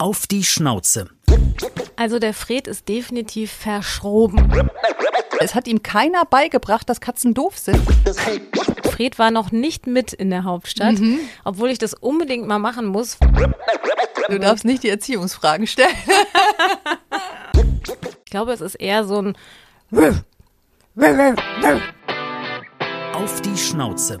Auf die Schnauze. Also der Fred ist definitiv verschroben. Es hat ihm keiner beigebracht, dass Katzen doof sind. Fred war noch nicht mit in der Hauptstadt, obwohl ich das unbedingt mal machen muss. Du darfst nicht die Erziehungsfragen stellen. Ich glaube, es ist eher so ein Auf die Schnauze.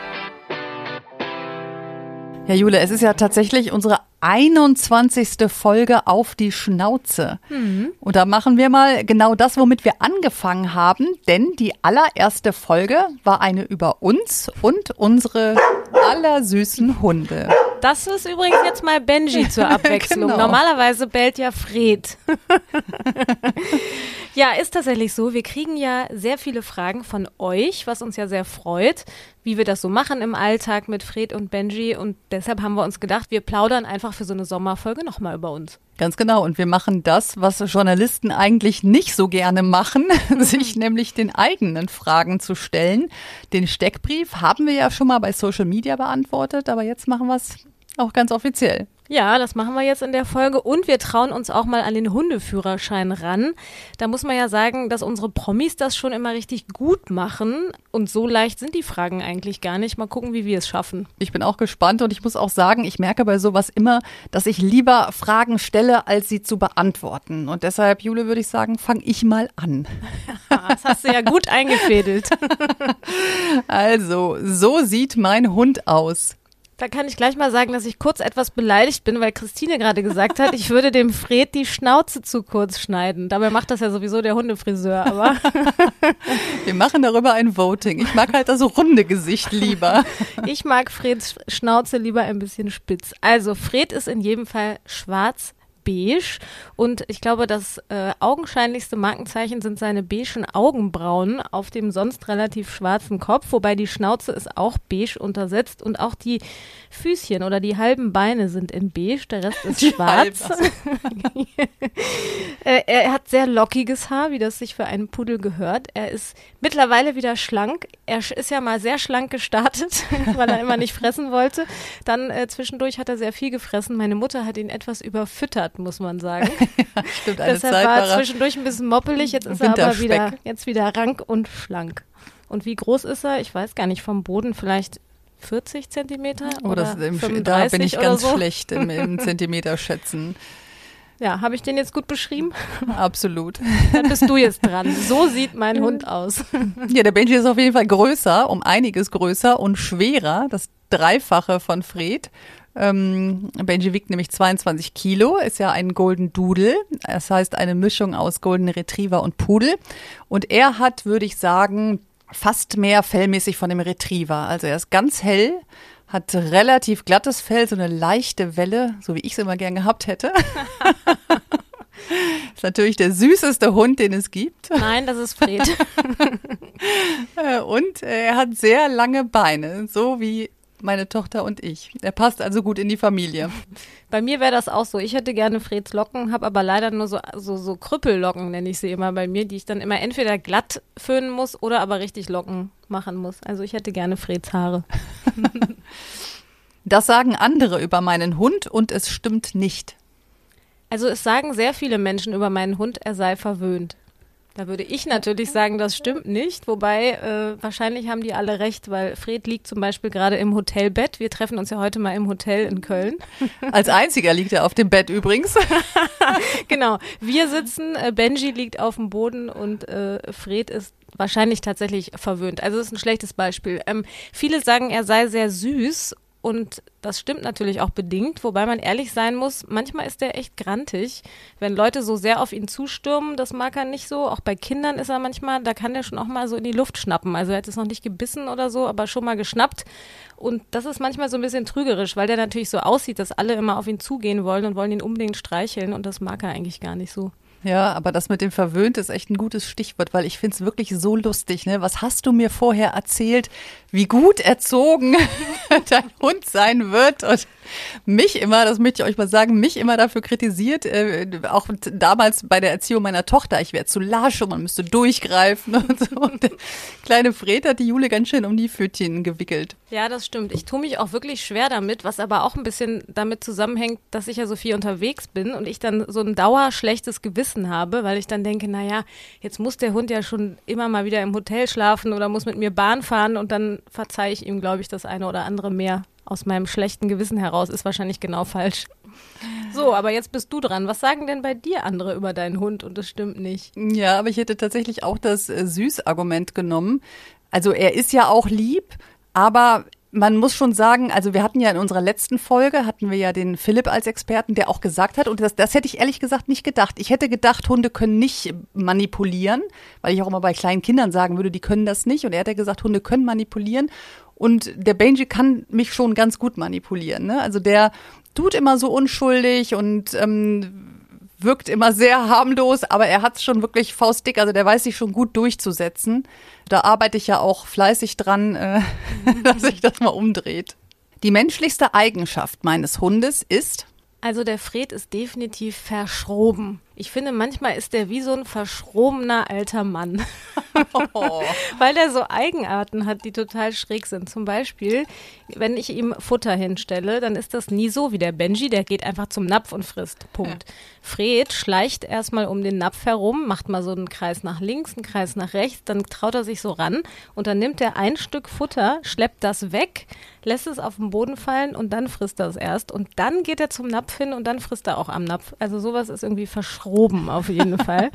Ja, Jule, es ist ja tatsächlich unsere 21. Folge auf die Schnauze. Und da machen wir mal genau das, womit wir angefangen haben, denn die allererste Folge war eine über uns und unsere allersüßen Hunde. Das ist übrigens jetzt mal Benji zur Abwechslung. Genau. Normalerweise bellt ja Fred. ja, ist tatsächlich so. Wir kriegen ja sehr viele Fragen von euch, was uns ja sehr freut, wie wir das so machen im Alltag mit Fred und Benji. Und deshalb haben wir uns gedacht, wir plaudern einfach für so eine Sommerfolge nochmal über uns. Ganz genau. Und wir machen das, was Journalisten eigentlich nicht so gerne machen, sich nämlich den eigenen Fragen zu stellen. Den Steckbrief haben wir ja schon mal bei Social Media beantwortet, aber jetzt machen wir es auch ganz offiziell. Ja, das machen wir jetzt in der Folge und wir trauen uns auch mal an den Hundeführerschein ran. Da muss man ja sagen, dass unsere Promis das schon immer richtig gut machen und so leicht sind die Fragen eigentlich gar nicht. Mal gucken, wie wir es schaffen. Ich bin auch gespannt und ich muss auch sagen, ich merke bei sowas immer, dass ich lieber Fragen stelle, als sie zu beantworten. Und deshalb, Jule, würde ich sagen, fange ich mal an. Das hast du ja gut eingefädelt. Also, so sieht mein Hund aus. Da kann ich gleich mal sagen, dass ich kurz etwas beleidigt bin, weil Christine gerade gesagt hat, ich würde dem Fred die Schnauze zu kurz schneiden. Dabei macht das ja sowieso der Hundefriseur, aber Wir machen darüber ein Voting. Ich mag halt das runde Gesicht lieber. ich mag Freds Schnauze lieber ein bisschen spitz. Also Fred ist in jedem Fall schwarz beige und ich glaube, das äh, augenscheinlichste Markenzeichen sind seine beigen Augenbrauen auf dem sonst relativ schwarzen Kopf, wobei die Schnauze ist auch beige untersetzt und auch die Füßchen oder die halben Beine sind in beige, der Rest ist Die schwarz. Äh, er hat sehr lockiges Haar, wie das sich für einen Pudel gehört. Er ist mittlerweile wieder schlank. Er ist ja mal sehr schlank gestartet, weil er immer nicht fressen wollte. Dann äh, zwischendurch hat er sehr viel gefressen. Meine Mutter hat ihn etwas überfüttert, muss man sagen. Stimmt, eine Deshalb Zeit war er zwischendurch ein bisschen moppelig. Jetzt ist er aber wieder, jetzt wieder rank und schlank. Und wie groß ist er? Ich weiß gar nicht, vom Boden vielleicht 40 Zentimeter Oh, oder im, 35 da bin ich ganz so. schlecht im, im Zentimeter schätzen. Ja, habe ich den jetzt gut beschrieben? Absolut. Dann bist du jetzt dran. So sieht mein Hund aus. Ja, der Benji ist auf jeden Fall größer, um einiges größer und schwerer. Das Dreifache von Fred. Ähm, Benji wiegt nämlich 22 Kilo, ist ja ein Golden Doodle. Das heißt eine Mischung aus Golden Retriever und Pudel. Und er hat, würde ich sagen, fast mehr fellmäßig von dem Retriever. Also er ist ganz hell, hat relativ glattes Fell, so eine leichte Welle, so wie ich es immer gern gehabt hätte. ist natürlich der süßeste Hund, den es gibt. Nein, das ist Fred. Äh, Und äh, er hat sehr lange Beine, so wie meine Tochter und ich. Er passt also gut in die Familie. Bei mir wäre das auch so. Ich hätte gerne Freds Locken, habe aber leider nur so, so, so Krüppellocken, nenne ich sie immer bei mir, die ich dann immer entweder glatt föhnen muss oder aber richtig Locken machen muss. Also ich hätte gerne Freds Haare. Das sagen andere über meinen Hund und es stimmt nicht. Also es sagen sehr viele Menschen über meinen Hund, er sei verwöhnt. Da würde ich natürlich sagen, das stimmt nicht. Wobei, äh, wahrscheinlich haben die alle recht, weil Fred liegt zum Beispiel gerade im Hotelbett. Wir treffen uns ja heute mal im Hotel in Köln. Als einziger liegt er auf dem Bett übrigens. genau. Wir sitzen, äh, Benji liegt auf dem Boden und äh, Fred ist wahrscheinlich tatsächlich verwöhnt. Also das ist ein schlechtes Beispiel. Ähm, viele sagen, er sei sehr süß und das stimmt natürlich auch bedingt, wobei man ehrlich sein muss, manchmal ist er echt grantig. Wenn Leute so sehr auf ihn zustürmen, das mag er nicht so. Auch bei Kindern ist er manchmal, da kann der schon auch mal so in die Luft schnappen. Also er hat es noch nicht gebissen oder so, aber schon mal geschnappt. Und das ist manchmal so ein bisschen trügerisch, weil der natürlich so aussieht, dass alle immer auf ihn zugehen wollen und wollen ihn unbedingt streicheln und das mag er eigentlich gar nicht so. Ja, aber das mit dem Verwöhnt ist echt ein gutes Stichwort, weil ich finde es wirklich so lustig. Ne? Was hast du mir vorher erzählt, wie gut erzogen dein Hund sein wird? Und mich immer, das möchte ich euch mal sagen, mich immer dafür kritisiert, äh, auch damals bei der Erziehung meiner Tochter, ich wäre zu lasch und man müsste durchgreifen und so. Und der kleine Fred hat die Jule ganz schön um die Pfötchen gewickelt. Ja, das stimmt. Ich tue mich auch wirklich schwer damit, was aber auch ein bisschen damit zusammenhängt, dass ich ja so viel unterwegs bin und ich dann so ein dauerschlechtes Gewissen habe, weil ich dann denke, naja, jetzt muss der Hund ja schon immer mal wieder im Hotel schlafen oder muss mit mir Bahn fahren und dann verzeihe ich ihm, glaube ich, das eine oder andere mehr aus meinem schlechten Gewissen heraus ist wahrscheinlich genau falsch. So, aber jetzt bist du dran. Was sagen denn bei dir andere über deinen Hund und das stimmt nicht? Ja, aber ich hätte tatsächlich auch das äh, Süß-Argument genommen. Also er ist ja auch lieb, aber man muss schon sagen, also wir hatten ja in unserer letzten Folge, hatten wir ja den Philipp als Experten, der auch gesagt hat, und das, das hätte ich ehrlich gesagt nicht gedacht. Ich hätte gedacht, Hunde können nicht manipulieren, weil ich auch immer bei kleinen Kindern sagen würde, die können das nicht. Und er hat ja gesagt, Hunde können manipulieren. Und der Benji kann mich schon ganz gut manipulieren. Ne? Also der tut immer so unschuldig und ähm, wirkt immer sehr harmlos, aber er hat es schon wirklich faustdick, also der weiß sich schon gut durchzusetzen. Da arbeite ich ja auch fleißig dran, äh, dass sich das mal umdreht. Die menschlichste Eigenschaft meines Hundes ist? Also der Fred ist definitiv verschroben. Ich finde, manchmal ist der wie so ein verschrobener alter Mann. Oh. Weil er so Eigenarten hat, die total schräg sind. Zum Beispiel, wenn ich ihm Futter hinstelle, dann ist das nie so wie der Benji, der geht einfach zum Napf und frisst. Punkt. Ja. Fred schleicht erstmal um den Napf herum, macht mal so einen Kreis nach links, einen Kreis nach rechts, dann traut er sich so ran und dann nimmt er ein Stück Futter, schleppt das weg, lässt es auf den Boden fallen und dann frisst er es erst. Und dann geht er zum Napf hin und dann frisst er auch am Napf. Also sowas ist irgendwie verschroben auf jeden Fall.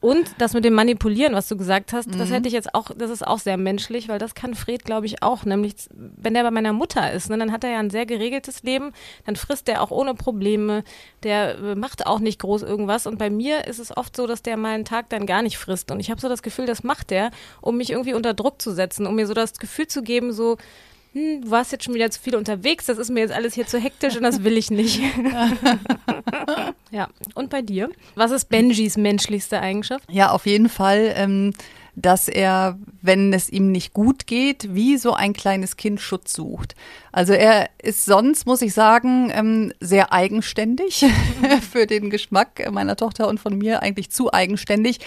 Und das mit dem Manipulieren, was du gesagt hast, mhm. das hätte ich jetzt auch, das ist auch sehr menschlich, weil das kann Fred, glaube ich, auch. Nämlich, wenn der bei meiner Mutter ist, ne, dann hat er ja ein sehr geregeltes Leben, dann frisst er auch ohne Probleme, der äh, macht auch nicht groß irgendwas. Und bei mir ist es oft so, dass der mal einen Tag dann gar nicht frisst. Und ich habe so das Gefühl, das macht der, um mich irgendwie unter Druck zu setzen, um mir so das Gefühl zu geben, so, hm, du warst jetzt schon wieder zu viel unterwegs, das ist mir jetzt alles hier zu hektisch und das will ich nicht. ja, und bei dir? Was ist Benjis menschlichste Eigenschaft? Ja, auf jeden Fall. Ähm dass er, wenn es ihm nicht gut geht, wie so ein kleines Kind Schutz sucht. Also er ist sonst, muss ich sagen, ähm, sehr eigenständig für den Geschmack meiner Tochter und von mir eigentlich zu eigenständig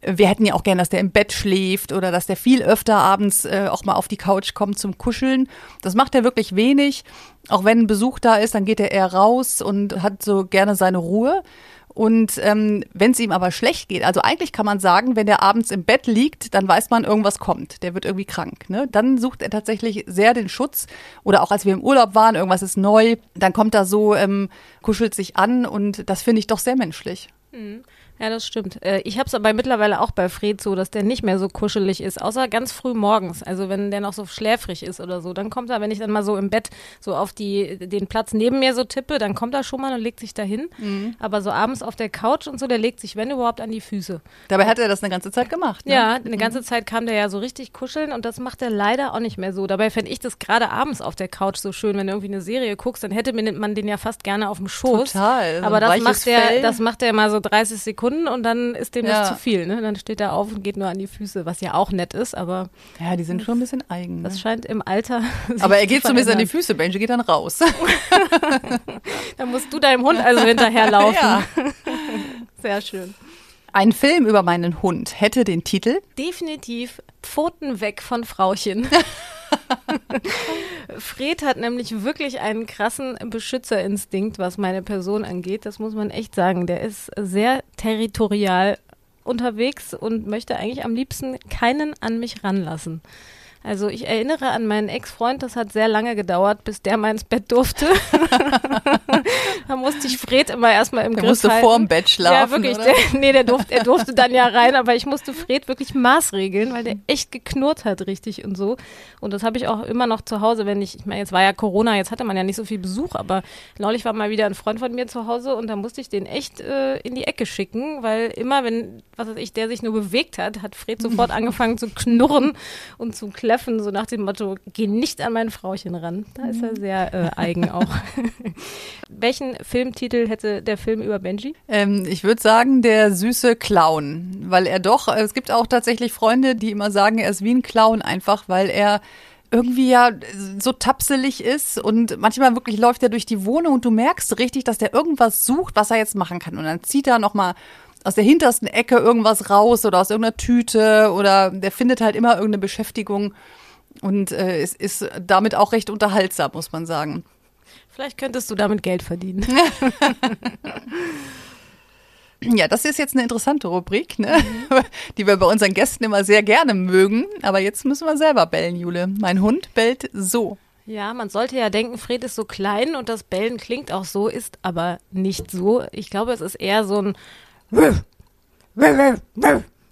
wir hätten ja auch gern, dass der im Bett schläft oder dass der viel öfter abends äh, auch mal auf die Couch kommt zum Kuscheln. Das macht er wirklich wenig. Auch wenn ein Besuch da ist, dann geht er eher raus und hat so gerne seine Ruhe. Und ähm, wenn es ihm aber schlecht geht, also eigentlich kann man sagen, wenn der abends im Bett liegt, dann weiß man, irgendwas kommt. Der wird irgendwie krank. Ne? Dann sucht er tatsächlich sehr den Schutz. Oder auch als wir im Urlaub waren, irgendwas ist neu, dann kommt er so, ähm, kuschelt sich an und das finde ich doch sehr menschlich. Mhm. Ja, das stimmt. Äh, ich habe es aber mittlerweile auch bei Fred so, dass der nicht mehr so kuschelig ist, außer ganz früh morgens. Also wenn der noch so schläfrig ist oder so, dann kommt er, wenn ich dann mal so im Bett so auf die, den Platz neben mir so tippe, dann kommt er schon mal und legt sich dahin. Mhm. Aber so abends auf der Couch und so, der legt sich, wenn überhaupt, an die Füße. Dabei hat er das eine ganze Zeit gemacht. Ne? Ja, eine ganze mhm. Zeit kam der ja so richtig kuscheln und das macht er leider auch nicht mehr so. Dabei fände ich das gerade abends auf der Couch so schön, wenn du irgendwie eine Serie guckst, dann hätte man den ja fast gerne auf dem Schoß. Total. Aber das macht, der, das macht er mal so 30 Sekunden und dann ist dem ja. das zu viel. Ne? Dann steht er auf und geht nur an die Füße, was ja auch nett ist, aber. Ja, die sind schon ein bisschen eigen. Das ne? scheint im Alter. Aber er geht zumindest an die Füße, Benji geht dann raus. dann musst du deinem Hund also hinterherlaufen. Ja. Sehr schön. Ein Film über meinen Hund hätte den Titel? Definitiv Pfoten weg von Frauchen. Fred hat nämlich wirklich einen krassen Beschützerinstinkt, was meine Person angeht. Das muss man echt sagen. Der ist sehr territorial unterwegs und möchte eigentlich am liebsten keinen an mich ranlassen. Also ich erinnere an meinen Ex-Freund, das hat sehr lange gedauert, bis der mal ins Bett durfte. da musste ich Fred immer erstmal im Der Griff musste halten. vorm Bett schlafen. Ja, wirklich. Der, nee, der durfte, er durfte dann ja rein, aber ich musste Fred wirklich maßregeln, weil der echt geknurrt hat, richtig und so. Und das habe ich auch immer noch zu Hause, wenn ich, ich meine, jetzt war ja Corona, jetzt hatte man ja nicht so viel Besuch, aber neulich war mal wieder ein Freund von mir zu Hause und da musste ich den echt äh, in die Ecke schicken, weil immer, wenn, was weiß ich, der sich nur bewegt hat, hat Fred sofort angefangen zu knurren und zu kläffen, so nach dem Motto, geh nicht an mein Frauchen ran. Da ist er sehr äh, eigen auch. Welchen Filmtitel hätte der Film über Benji? Ähm, ich würde sagen, der süße Clown, weil er doch, es gibt auch tatsächlich Freunde, die immer sagen, er ist wie ein Clown einfach, weil er irgendwie ja so tapselig ist und manchmal wirklich läuft er durch die Wohnung und du merkst richtig, dass der irgendwas sucht, was er jetzt machen kann und dann zieht er nochmal aus der hintersten Ecke irgendwas raus oder aus irgendeiner Tüte oder der findet halt immer irgendeine Beschäftigung und äh, es ist damit auch recht unterhaltsam, muss man sagen. Vielleicht könntest du damit Geld verdienen. Ja, das ist jetzt eine interessante Rubrik, ne? die wir bei unseren Gästen immer sehr gerne mögen. Aber jetzt müssen wir selber bellen, Jule. Mein Hund bellt so. Ja, man sollte ja denken, Fred ist so klein und das Bellen klingt auch so, ist aber nicht so. Ich glaube, es ist eher so ein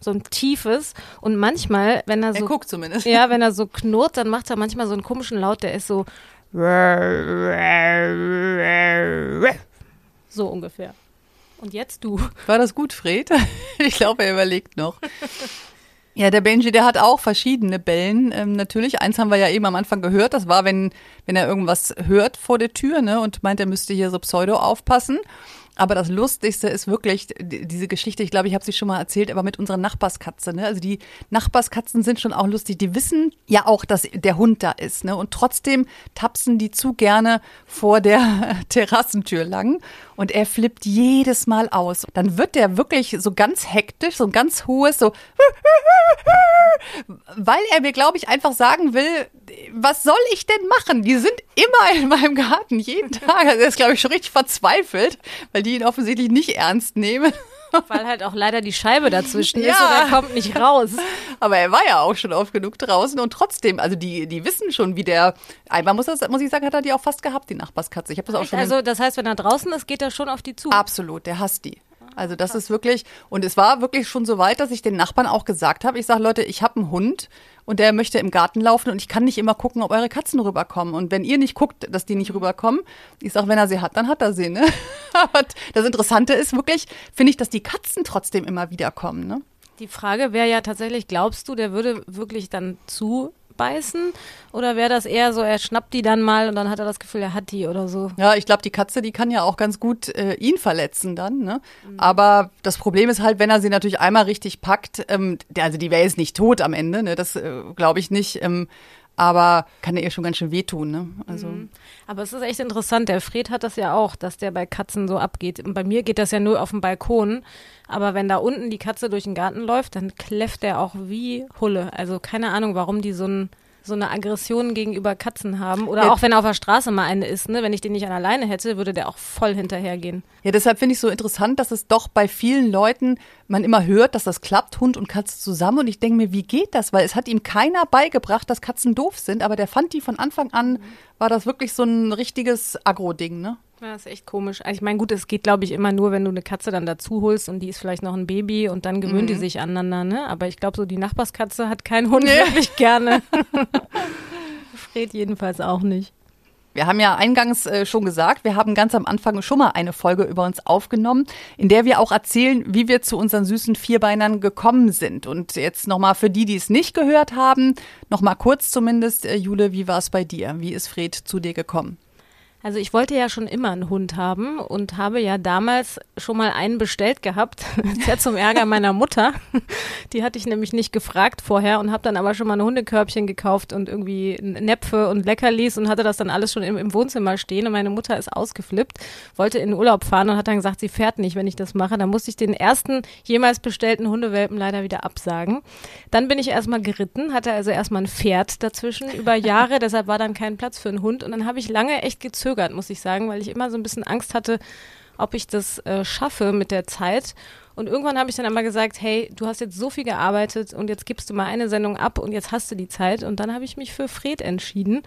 so ein tiefes und manchmal, wenn er Er so guckt zumindest. ja, wenn er so knurrt, dann macht er manchmal so einen komischen Laut, der ist so so ungefähr. Und jetzt du. War das gut, Fred? Ich glaube, er überlegt noch. Ja, der Benji, der hat auch verschiedene Bellen. Ähm, natürlich, eins haben wir ja eben am Anfang gehört. Das war, wenn, wenn er irgendwas hört vor der Tür ne, und meint, er müsste hier so pseudo aufpassen. Aber das Lustigste ist wirklich die- diese Geschichte, ich glaube, ich habe sie schon mal erzählt, aber mit unserer Nachbarskatze. Ne? Also die Nachbarskatzen sind schon auch lustig. Die wissen ja auch, dass der Hund da ist. Ne? Und trotzdem tapsen die zu gerne vor der Terrassentür lang. Und er flippt jedes Mal aus. Dann wird der wirklich so ganz hektisch, so ein ganz hohes, so weil er mir, glaube ich, einfach sagen will, was soll ich denn machen? Die sind immer in meinem Garten, jeden Tag. Er ist, glaube ich, schon richtig verzweifelt, weil die ihn offensichtlich nicht ernst nehmen. Weil halt auch leider die Scheibe dazwischen ist Ja. und er kommt nicht raus. Aber er war ja auch schon oft genug draußen und trotzdem, also die, die wissen schon, wie der, einmal muss, das, muss ich sagen, hat er die auch fast gehabt, die Nachbarskatze. Ich habe das auch schon Also das heißt, wenn er draußen ist, geht er schon auf die zu. Absolut, der hasst die. Also das ist wirklich, und es war wirklich schon so weit, dass ich den Nachbarn auch gesagt habe, ich sage, Leute, ich habe einen Hund und der möchte im Garten laufen und ich kann nicht immer gucken, ob eure Katzen rüberkommen. Und wenn ihr nicht guckt, dass die nicht rüberkommen, ich sage, wenn er sie hat, dann hat er sie. Ne? Das Interessante ist wirklich, finde ich, dass die Katzen trotzdem immer wieder kommen. Ne? Die Frage wäre ja tatsächlich, glaubst du, der würde wirklich dann zubeißen? Oder wäre das eher so, er schnappt die dann mal und dann hat er das Gefühl, er hat die oder so? Ja, ich glaube, die Katze, die kann ja auch ganz gut äh, ihn verletzen dann. Ne? Aber das Problem ist halt, wenn er sie natürlich einmal richtig packt, ähm, der, also die wäre jetzt nicht tot am Ende, ne? das äh, glaube ich nicht. Ähm, aber kann er ihr schon ganz schön wehtun. Ne? Also Aber es ist echt interessant. Der Fred hat das ja auch, dass der bei Katzen so abgeht. Und bei mir geht das ja nur auf dem Balkon. Aber wenn da unten die Katze durch den Garten läuft, dann kläfft der auch wie Hulle. Also keine Ahnung, warum die so ein so eine Aggression gegenüber Katzen haben. Oder Ja. auch wenn auf der Straße mal eine ist, ne? Wenn ich den nicht an alleine hätte, würde der auch voll hinterhergehen. Ja, deshalb finde ich so interessant, dass es doch bei vielen Leuten man immer hört, dass das klappt, Hund und Katze zusammen. Und ich denke mir, wie geht das? Weil es hat ihm keiner beigebracht, dass Katzen doof sind, aber der fand die von Anfang an, war das wirklich so ein richtiges Agro-Ding, ne? Ja, ist echt komisch. Also ich meine, gut, es geht, glaube ich, immer nur, wenn du eine Katze dann dazu holst und die ist vielleicht noch ein Baby und dann gewöhnt die sich aneinander, ne? Aber ich glaube, so die Nachbarskatze hat keinen Hund Nee. wirklich gerne. Fred jedenfalls auch nicht. Wir haben ja eingangs äh, schon gesagt, wir haben ganz am Anfang schon mal eine Folge über uns aufgenommen, in der wir auch erzählen, wie wir zu unseren süßen Vierbeinern gekommen sind. Und jetzt nochmal für die, die es nicht gehört haben, nochmal kurz zumindest, äh, Jule, wie war es bei dir? Wie ist Fred zu dir gekommen? Also ich wollte ja schon immer einen Hund haben und habe ja damals schon mal einen bestellt gehabt, sehr zum Ärger meiner Mutter. Die hatte ich nämlich nicht gefragt vorher und habe dann aber schon mal ein Hundekörbchen gekauft und irgendwie Näpfe und Leckerlis und hatte das dann alles schon im, im Wohnzimmer stehen und meine Mutter ist ausgeflippt, wollte in den Urlaub fahren und hat dann gesagt, sie fährt nicht, wenn ich das mache. Dann musste ich den ersten jemals bestellten Hundewelpen leider wieder absagen. Dann bin ich erstmal geritten, hatte also erstmal ein Pferd dazwischen über Jahre, deshalb war dann kein Platz für einen Hund und dann habe ich lange echt gezögert, muss ich sagen, weil ich immer so ein bisschen Angst hatte, ob ich das äh, schaffe mit der Zeit. Und irgendwann habe ich dann einmal gesagt, hey, du hast jetzt so viel gearbeitet und jetzt gibst du mal eine Sendung ab und jetzt hast du die Zeit. Und dann habe ich mich für Fred entschieden.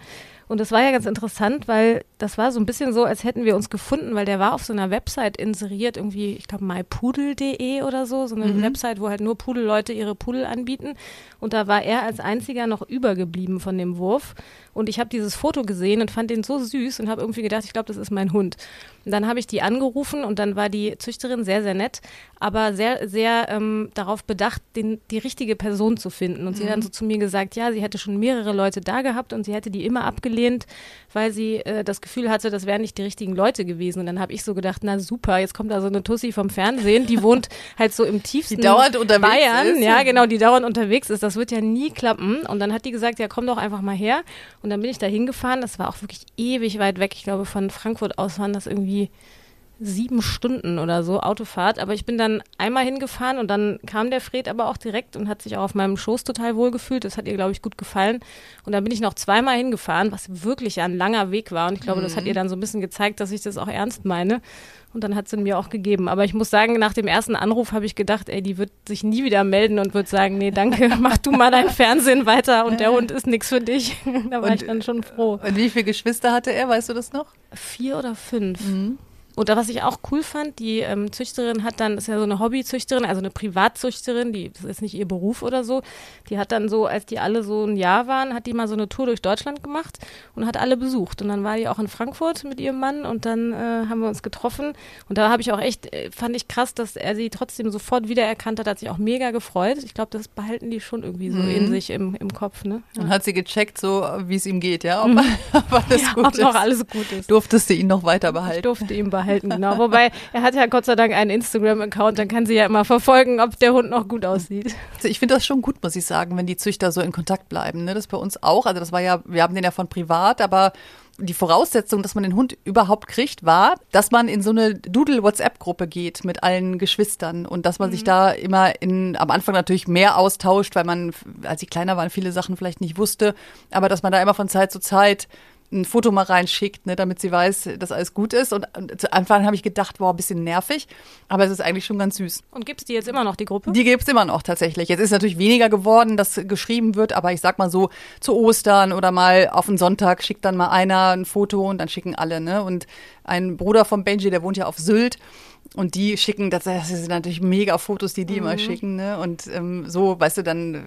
Und das war ja ganz interessant, weil das war so ein bisschen so, als hätten wir uns gefunden, weil der war auf so einer Website inseriert, irgendwie, ich glaube, mypudel.de oder so, so eine mhm. Website, wo halt nur Pudelleute ihre Pudel anbieten. Und da war er als einziger noch übergeblieben von dem Wurf. Und ich habe dieses Foto gesehen und fand den so süß und habe irgendwie gedacht, ich glaube, das ist mein Hund. Und dann habe ich die angerufen und dann war die Züchterin sehr, sehr nett, aber sehr, sehr ähm, darauf bedacht, den, die richtige Person zu finden. Und mhm. sie hat dann so zu mir gesagt, ja, sie hätte schon mehrere Leute da gehabt und sie hätte die immer abgelehnt, weil sie äh, das Gefühl hatte, das wären nicht die richtigen Leute gewesen. Und dann habe ich so gedacht, na super, jetzt kommt da so eine Tussi vom Fernsehen, die wohnt halt so im tiefsten die dauernd unterwegs Bayern. Ist. Ja, genau, die dauernd unterwegs ist. Das wird ja nie klappen. Und dann hat die gesagt, ja, komm doch einfach mal her. Und dann bin ich da hingefahren. Das war auch wirklich ewig weit weg. Ich glaube, von Frankfurt aus waren das irgendwie sieben Stunden oder so Autofahrt. Aber ich bin dann einmal hingefahren und dann kam der Fred aber auch direkt und hat sich auch auf meinem Schoß total wohl gefühlt. Das hat ihr, glaube ich, gut gefallen. Und dann bin ich noch zweimal hingefahren, was wirklich ein langer Weg war. Und ich glaube, mhm. das hat mhm. ihr dann so ein bisschen gezeigt, dass ich das auch ernst meine. Und dann hat sie mir auch gegeben. Aber ich muss sagen, nach dem ersten Anruf habe ich gedacht, ey, die wird sich nie wieder melden und wird sagen, nee, danke, mach du mal dein Fernsehen weiter und der Hund ist nichts für dich. da war und, ich dann schon froh. Und wie viele Geschwister hatte er, weißt du das noch? Vier oder fünf. Mhm. Und was ich auch cool fand, die ähm, Züchterin hat dann, ist ja so eine Hobbyzüchterin, also eine Privatzüchterin, die das ist nicht ihr Beruf oder so. Die hat dann so, als die alle so ein Jahr waren, hat die mal so eine Tour durch Deutschland gemacht und hat alle besucht. Und dann war die auch in Frankfurt mit ihrem Mann und dann äh, haben wir uns getroffen. Und da habe ich auch echt, äh, fand ich krass, dass er sie trotzdem sofort wiedererkannt hat, hat sich auch mega gefreut. Ich glaube, das behalten die schon irgendwie so mhm. in sich im, im Kopf. Ne? Ja. Und hat sie gecheckt, so wie es ihm geht, ja? Ob, mhm. ob alles ja, gut ob ist. noch alles gut ist. Durftest du ihn noch weiter behalten? Ich durfte ihn behalten behalten, genau. Wobei er hat ja Gott sei Dank einen Instagram-Account, dann kann sie ja immer verfolgen, ob der Hund noch gut aussieht. Also ich finde das schon gut, muss ich sagen, wenn die Züchter so in Kontakt bleiben. Ne? Das bei uns auch. Also das war ja, wir haben den ja von privat, aber die Voraussetzung, dass man den Hund überhaupt kriegt, war, dass man in so eine Doodle-WhatsApp-Gruppe geht mit allen Geschwistern und dass man mhm. sich da immer in, am Anfang natürlich mehr austauscht, weil man, als ich kleiner war, viele Sachen vielleicht nicht wusste, aber dass man da immer von Zeit zu Zeit ein Foto mal reinschickt, ne, damit sie weiß, dass alles gut ist. Und zu Anfang habe ich gedacht, boah, ein bisschen nervig, aber es ist eigentlich schon ganz süß. Und gibt es die jetzt immer noch, die Gruppe? Die gibt es immer noch tatsächlich. Jetzt ist natürlich weniger geworden, dass geschrieben wird, aber ich sag mal so, zu Ostern oder mal auf einen Sonntag schickt dann mal einer ein Foto und dann schicken alle, ne? Und ein Bruder von Benji, der wohnt ja auf Sylt und die schicken, das, das sind natürlich mega Fotos, die die mhm. immer schicken, ne? Und ähm, so, weißt du, dann äh,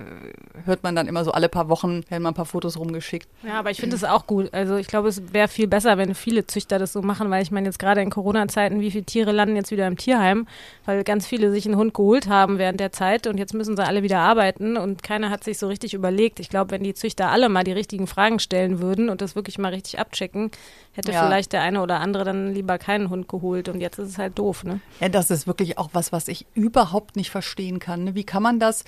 hört man dann immer so alle paar Wochen, werden mal ein paar Fotos rumgeschickt. Ja, aber ich finde es auch gut. Also ich glaube, es wäre viel besser, wenn viele Züchter das so machen, weil ich meine jetzt gerade in Corona-Zeiten, wie viele Tiere landen jetzt wieder im Tierheim, weil ganz viele sich einen Hund geholt haben während der Zeit und jetzt müssen sie alle wieder arbeiten und keiner hat sich so richtig überlegt. Ich glaube, wenn die Züchter alle mal die richtigen Fragen stellen würden und das wirklich mal richtig abchecken, hätte ja. vielleicht der eine oder andere dann lieber keinen Hund geholt und jetzt ist es halt doof, ne? Ja, das ist wirklich auch was, was ich überhaupt nicht verstehen kann. Ne? Wie kann man das?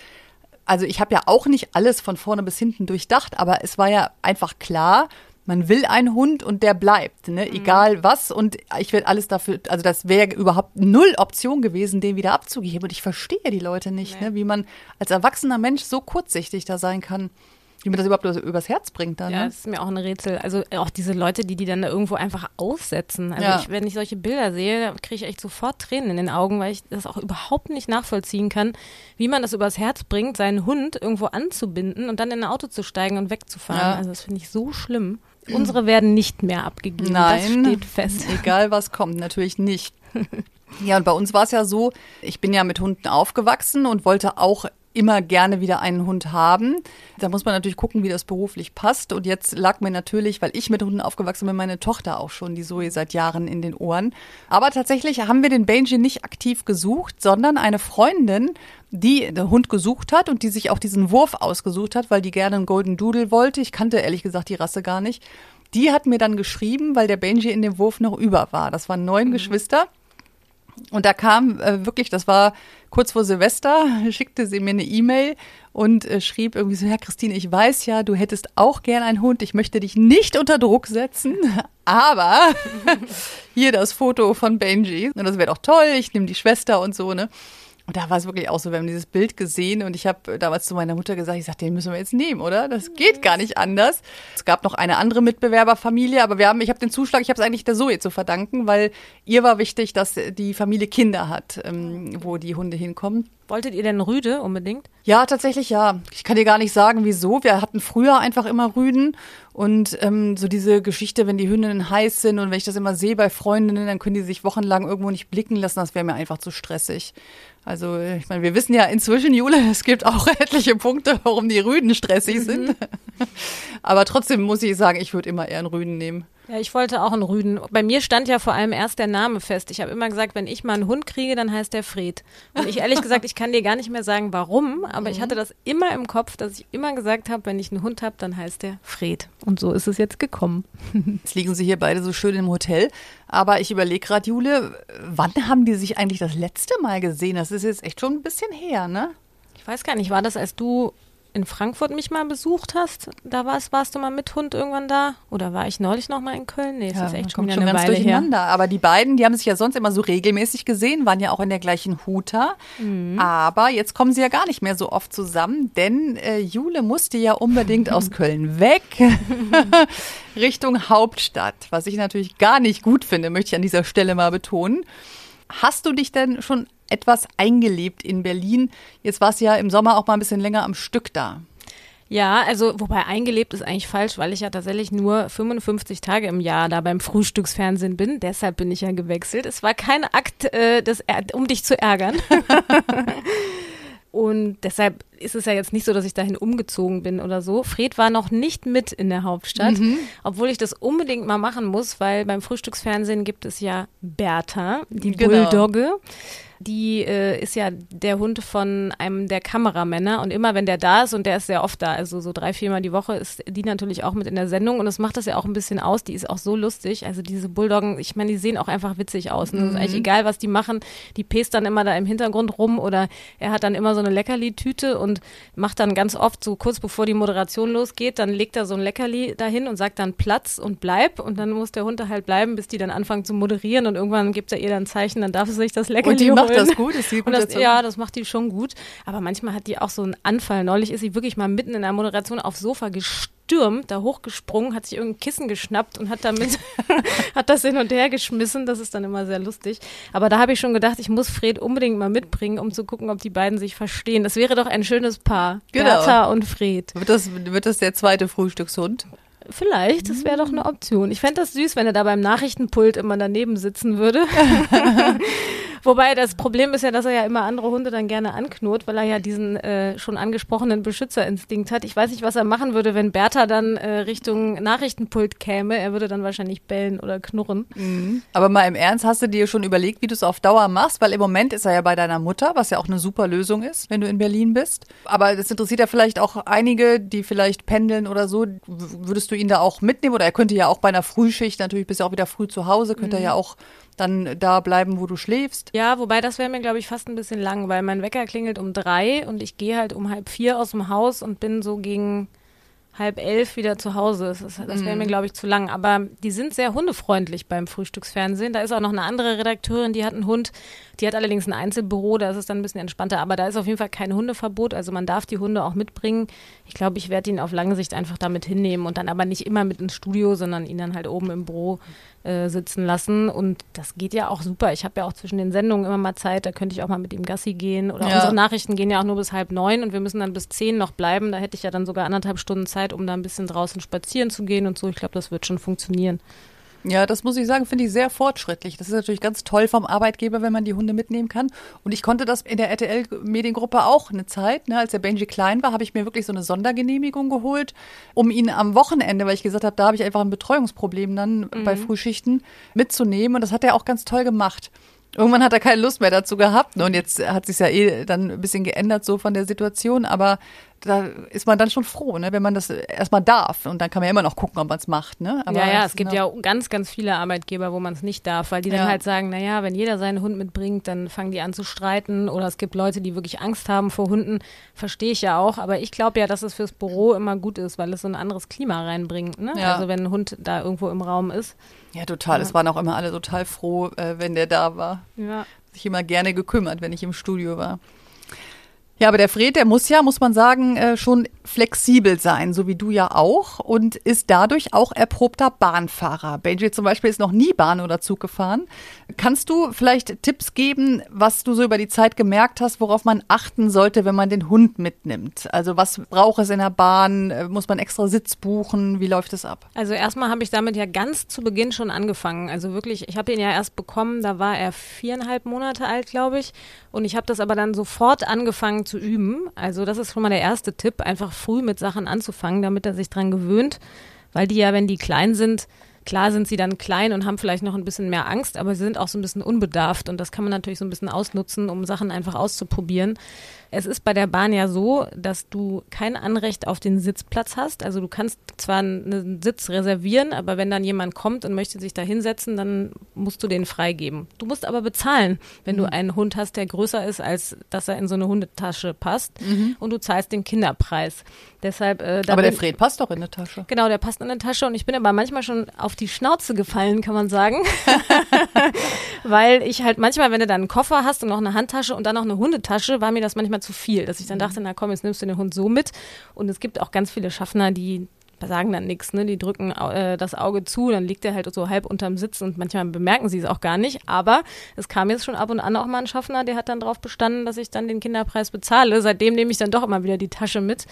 Also ich habe ja auch nicht alles von vorne bis hinten durchdacht, aber es war ja einfach klar, man will einen Hund und der bleibt, ne? Mhm. egal was. Und ich werde alles dafür, also das wäre überhaupt null Option gewesen, den wieder abzugeben. Und ich verstehe die Leute nicht, nee. ne? wie man als erwachsener Mensch so kurzsichtig da sein kann. Wie man das überhaupt übers Herz bringt dann. Ja, ne? das ist mir auch ein Rätsel. Also auch diese Leute, die die dann da irgendwo einfach aussetzen. Also ja. ich, wenn ich solche Bilder sehe, kriege ich echt sofort Tränen in den Augen, weil ich das auch überhaupt nicht nachvollziehen kann, wie man das übers Herz bringt, seinen Hund irgendwo anzubinden und dann in ein Auto zu steigen und wegzufahren. Ja. Also das finde ich so schlimm. Unsere werden nicht mehr abgegeben. Nein, das steht fest. Egal was kommt, natürlich nicht. Ja, und bei uns war es ja so, ich bin ja mit Hunden aufgewachsen und wollte auch immer gerne wieder einen Hund haben. Da muss man natürlich gucken, wie das beruflich passt. Und jetzt lag mir natürlich, weil ich mit Hunden aufgewachsen bin, meine Tochter auch schon, die Zoe seit Jahren in den Ohren. Aber tatsächlich haben wir den Benji nicht aktiv gesucht, sondern eine Freundin, die den Hund gesucht hat und die sich auch diesen Wurf ausgesucht hat, weil die gerne einen Golden Doodle wollte. Ich kannte ehrlich gesagt die Rasse gar nicht. Die hat mir dann geschrieben, weil der Benji in dem Wurf noch über war. Das waren neun mhm. Geschwister. Und da kam äh, wirklich, das war kurz vor Silvester, schickte sie mir eine E-Mail und äh, schrieb irgendwie so, ja Christine, ich weiß ja, du hättest auch gern einen Hund, ich möchte dich nicht unter Druck setzen, aber hier das Foto von Benji. Und das wäre doch toll, ich nehme die Schwester und so, ne? Und da war es wirklich auch so, wir haben dieses Bild gesehen und ich habe damals zu meiner Mutter gesagt, ich sage, den müssen wir jetzt nehmen, oder? Das geht gar nicht anders. Es gab noch eine andere Mitbewerberfamilie, aber wir haben, ich habe den Zuschlag, ich habe es eigentlich der Zoe zu verdanken, weil ihr war wichtig, dass die Familie Kinder hat, ähm, wo die Hunde hinkommen. Wolltet ihr denn Rüde unbedingt? Ja, tatsächlich ja. Ich kann dir gar nicht sagen, wieso. Wir hatten früher einfach immer Rüden und ähm, so diese Geschichte, wenn die Hündinnen heiß sind und wenn ich das immer sehe bei Freundinnen, dann können die sich wochenlang irgendwo nicht blicken lassen. Das wäre mir einfach zu stressig. Also ich meine, wir wissen ja inzwischen, Jule, es gibt auch etliche Punkte, warum die Rüden stressig sind. Mhm. Aber trotzdem muss ich sagen, ich würde immer eher einen Rüden nehmen. Ja, ich wollte auch einen Rüden. Bei mir stand ja vor allem erst der Name fest. Ich habe immer gesagt, wenn ich mal einen Hund kriege, dann heißt der Fred. Und ich ehrlich gesagt, ich kann dir gar nicht mehr sagen, warum, aber mhm. ich hatte das immer im Kopf, dass ich immer gesagt habe, wenn ich einen Hund habe, dann heißt der Fred. Und so ist es jetzt gekommen. Jetzt liegen sie hier beide so schön im Hotel. Aber ich überlege gerade, Jule, wann haben die sich eigentlich das letzte Mal gesehen? Das ist jetzt echt schon ein bisschen her, ne? Ich weiß gar nicht, war das, als du in Frankfurt mich mal besucht hast, da warst, warst du mal mit Hund irgendwann da? Oder war ich neulich noch mal in Köln? Nee, das ja, ist echt schon wieder eine ganz Weile durcheinander. Her. Aber die beiden, die haben sich ja sonst immer so regelmäßig gesehen, waren ja auch in der gleichen Huta. Mhm. Aber jetzt kommen sie ja gar nicht mehr so oft zusammen, denn äh, Jule musste ja unbedingt aus Köln weg Richtung Hauptstadt, was ich natürlich gar nicht gut finde, möchte ich an dieser Stelle mal betonen. Hast du dich denn schon etwas eingelebt in Berlin. Jetzt war es ja im Sommer auch mal ein bisschen länger am Stück da. Ja, also wobei eingelebt ist eigentlich falsch, weil ich ja tatsächlich nur 55 Tage im Jahr da beim Frühstücksfernsehen bin. Deshalb bin ich ja gewechselt. Es war kein Akt, äh, des, um dich zu ärgern. Und deshalb ist es ja jetzt nicht so, dass ich dahin umgezogen bin oder so. Fred war noch nicht mit in der Hauptstadt, mhm. obwohl ich das unbedingt mal machen muss, weil beim Frühstücksfernsehen gibt es ja Bertha, die genau. Bulldogge die äh, ist ja der Hund von einem der Kameramänner. Und immer wenn der da ist und der ist sehr oft da, also so drei, viermal die Woche ist die natürlich auch mit in der Sendung. Und das macht das ja auch ein bisschen aus, die ist auch so lustig, also diese Bulldoggen, ich meine, die sehen auch einfach witzig aus, ne? mhm. ist eigentlich egal, was die machen, die pest dann immer da im Hintergrund rum oder er hat dann immer so eine Leckerli-Tüte und macht dann ganz oft so kurz bevor die Moderation losgeht, dann legt er so ein Leckerli dahin und sagt dann Platz und bleib. Und dann muss der Hund da halt bleiben, bis die dann anfangen zu moderieren. Und irgendwann gibt er ihr dann ein Zeichen, dann darf sie sich das Leckerli holen macht das gut? Ist sie gut das, ja, das macht die schon gut. Aber manchmal hat die auch so einen Anfall. Neulich ist sie wirklich mal mitten in der Moderation aufs Sofa gestürmt, da hochgesprungen, hat sich irgendein Kissen geschnappt und hat damit, hat das hin und her geschmissen. Das ist dann immer sehr lustig. Aber da habe ich schon gedacht, ich muss Fred unbedingt mal mitbringen, um zu gucken, ob die beiden sich verstehen. Das wäre doch ein schönes Paar. Genau. Bertha und Fred. Wird das, wird das der zweite Frühstückshund? Vielleicht, das wäre doch eine Option. Ich fände das süß, wenn er da beim Nachrichtenpult immer daneben sitzen würde. Wobei das Problem ist ja, dass er ja immer andere Hunde dann gerne anknurrt, weil er ja diesen äh, schon angesprochenen Beschützerinstinkt hat. Ich weiß nicht, was er machen würde, wenn Bertha dann äh, Richtung Nachrichtenpult käme. Er würde dann wahrscheinlich bellen oder knurren. Mhm. Aber mal im Ernst, hast du dir schon überlegt, wie du es auf Dauer machst? Weil im Moment ist er ja bei deiner Mutter, was ja auch eine super Lösung ist, wenn du in Berlin bist. Aber das interessiert ja vielleicht auch einige, die vielleicht pendeln oder so. Würdest du ihn da auch mitnehmen? Oder er könnte ja auch bei einer Frühschicht, natürlich bist du auch wieder früh zu Hause, könnte mhm. er ja auch dann da bleiben, wo du schläfst. Ja, wobei das wäre mir, glaube ich, fast ein bisschen lang, weil mein Wecker klingelt um drei und ich gehe halt um halb vier aus dem Haus und bin so gegen halb elf wieder zu Hause. Das, das wäre mir, mhm. glaube ich, zu lang. Aber die sind sehr hundefreundlich beim Frühstücksfernsehen. Da ist auch noch eine andere Redakteurin, die hat einen Hund. Die hat allerdings ein Einzelbüro, da ist es dann ein bisschen entspannter. Aber da ist auf jeden Fall kein Hundeverbot. Also man darf die Hunde auch mitbringen. Ich glaube, ich werde ihn auf lange Sicht einfach damit hinnehmen und dann aber nicht immer mit ins Studio, sondern ihn dann halt oben im Büro äh, sitzen lassen. Und das geht ja auch super. Ich habe ja auch zwischen den Sendungen immer mal Zeit, da könnte ich auch mal mit ihm Gassi gehen. Oder ja. unsere Nachrichten gehen ja auch nur bis halb neun und wir müssen dann bis zehn noch bleiben. Da hätte ich ja dann sogar anderthalb Stunden Zeit, um da ein bisschen draußen spazieren zu gehen und so. Ich glaube, das wird schon funktionieren. Ja, das muss ich sagen, finde ich sehr fortschrittlich. Das ist natürlich ganz toll vom Arbeitgeber, wenn man die Hunde mitnehmen kann. Und ich konnte das in der RTL-Mediengruppe auch eine Zeit. Ne, als der Benji klein war, habe ich mir wirklich so eine Sondergenehmigung geholt, um ihn am Wochenende, weil ich gesagt habe, da habe ich einfach ein Betreuungsproblem dann mhm. bei Frühschichten mitzunehmen. Und das hat er auch ganz toll gemacht. Irgendwann hat er keine Lust mehr dazu gehabt. Ne? Und jetzt hat sich ja eh dann ein bisschen geändert so von der Situation. Aber da ist man dann schon froh, ne, wenn man das erstmal darf. Und dann kann man ja immer noch gucken, ob man es macht. Ne? Aber ja, ja, es gibt ja ganz, ganz viele Arbeitgeber, wo man es nicht darf, weil die ja. dann halt sagen, naja, wenn jeder seinen Hund mitbringt, dann fangen die an zu streiten. Oder es gibt Leute, die wirklich Angst haben vor Hunden. Verstehe ich ja auch. Aber ich glaube ja, dass es fürs Büro immer gut ist, weil es so ein anderes Klima reinbringt. Ne? Ja. Also wenn ein Hund da irgendwo im Raum ist. Ja, total. Ja. Es waren auch immer alle total froh, äh, wenn der da war. Ja. sich immer gerne gekümmert, wenn ich im Studio war. Ja, aber der Fred, der muss ja, muss man sagen, äh, schon flexibel sein, so wie du ja auch, und ist dadurch auch erprobter Bahnfahrer. Benji zum Beispiel ist noch nie Bahn oder Zug gefahren. Kannst du vielleicht Tipps geben, was du so über die Zeit gemerkt hast, worauf man achten sollte, wenn man den Hund mitnimmt? Also was braucht es in der Bahn? Äh, muss man extra Sitz buchen? Wie läuft es ab? Also erstmal habe ich damit ja ganz zu Beginn schon angefangen. Also wirklich, ich habe ihn ja erst bekommen, da war er viereinhalb Monate alt, glaube ich. Und ich habe das aber dann sofort angefangen zu üben. Also das ist schon mal der erste Tipp, einfach früh mit Sachen anzufangen, damit er sich dran gewöhnt. Weil die ja, wenn die klein sind, klar sind sie dann klein und haben vielleicht noch ein bisschen mehr Angst, aber sie sind auch so ein bisschen unbedarft und das kann man natürlich so ein bisschen ausnutzen, um Sachen einfach auszuprobieren. Es ist bei der Bahn ja so, dass du kein Anrecht auf den Sitzplatz hast. Also du kannst zwar einen Sitz reservieren, aber wenn dann jemand kommt und möchte sich da hinsetzen, dann musst du den freigeben. Du musst aber bezahlen, wenn mhm. du einen Hund hast, der größer ist, als dass er in so eine Hundetasche passt. Mhm. Und du zahlst den Kinderpreis. Deshalb, äh, aber der Fred passt doch in eine Tasche. Genau, der passt in eine Tasche und ich bin aber manchmal schon auf die Schnauze gefallen, kann man sagen. Weil ich halt manchmal, wenn du dann einen Koffer hast und noch eine Handtasche und dann noch eine Hundetasche, war mir das manchmal zu viel, dass ich dann dachte, na komm, jetzt nimmst du den Hund so mit. Und es gibt auch ganz viele Schaffner, die sagen dann nichts, ne? Die drücken äh, das Auge zu, dann liegt er halt so halb unterm Sitz und manchmal bemerken sie es auch gar nicht. Aber es kam jetzt schon ab und an auch mal ein Schaffner, der hat dann darauf bestanden, dass ich dann den Kinderpreis bezahle. Seitdem nehme ich dann doch immer wieder die Tasche mit.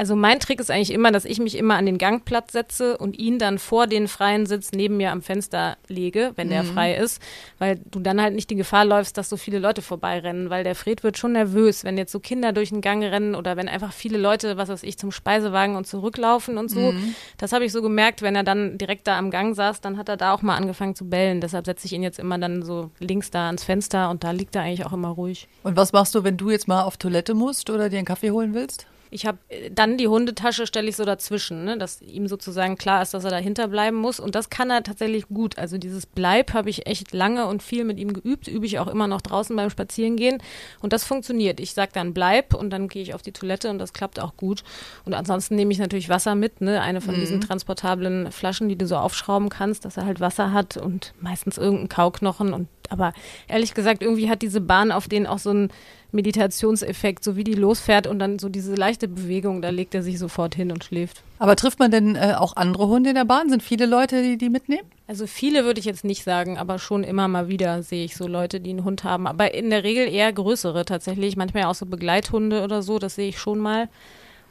Also mein Trick ist eigentlich immer, dass ich mich immer an den Gangplatz setze und ihn dann vor den freien Sitz neben mir am Fenster lege, wenn mhm. der frei ist, weil du dann halt nicht die Gefahr läufst, dass so viele Leute vorbeirennen, weil der Fred wird schon nervös, wenn jetzt so Kinder durch den Gang rennen oder wenn einfach viele Leute, was weiß ich, zum Speisewagen und zurücklaufen und so. Mhm. Das habe ich so gemerkt, wenn er dann direkt da am Gang saß, dann hat er da auch mal angefangen zu bellen. Deshalb setze ich ihn jetzt immer dann so links da ans Fenster und da liegt er eigentlich auch immer ruhig. Und was machst du, wenn du jetzt mal auf Toilette musst oder dir einen Kaffee holen willst? Ich habe äh, dann die Hundetasche stelle ich so dazwischen, ne, dass ihm sozusagen klar ist, dass er dahinter bleiben muss und das kann er tatsächlich gut. Also dieses Bleib habe ich echt lange und viel mit ihm geübt, übe ich auch immer noch draußen beim Spazierengehen und das funktioniert. Ich sage dann Bleib und dann gehe ich auf die Toilette und das klappt auch gut. Und ansonsten nehme ich natürlich Wasser mit, ne, eine von mhm. diesen transportablen Flaschen, die du so aufschrauben kannst, dass er halt Wasser hat und meistens irgendeinen Kauknochen und aber ehrlich gesagt, irgendwie hat diese Bahn auf den auch so einen Meditationseffekt, so wie die losfährt und dann so diese leichte Bewegung, da legt er sich sofort hin und schläft. Aber trifft man denn äh, auch andere Hunde in der Bahn? Sind viele Leute, die die mitnehmen? Also viele würde ich jetzt nicht sagen, aber schon immer mal wieder sehe ich so Leute, die einen Hund haben. Aber in der Regel eher größere tatsächlich. Manchmal auch so Begleithunde oder so, das sehe ich schon mal.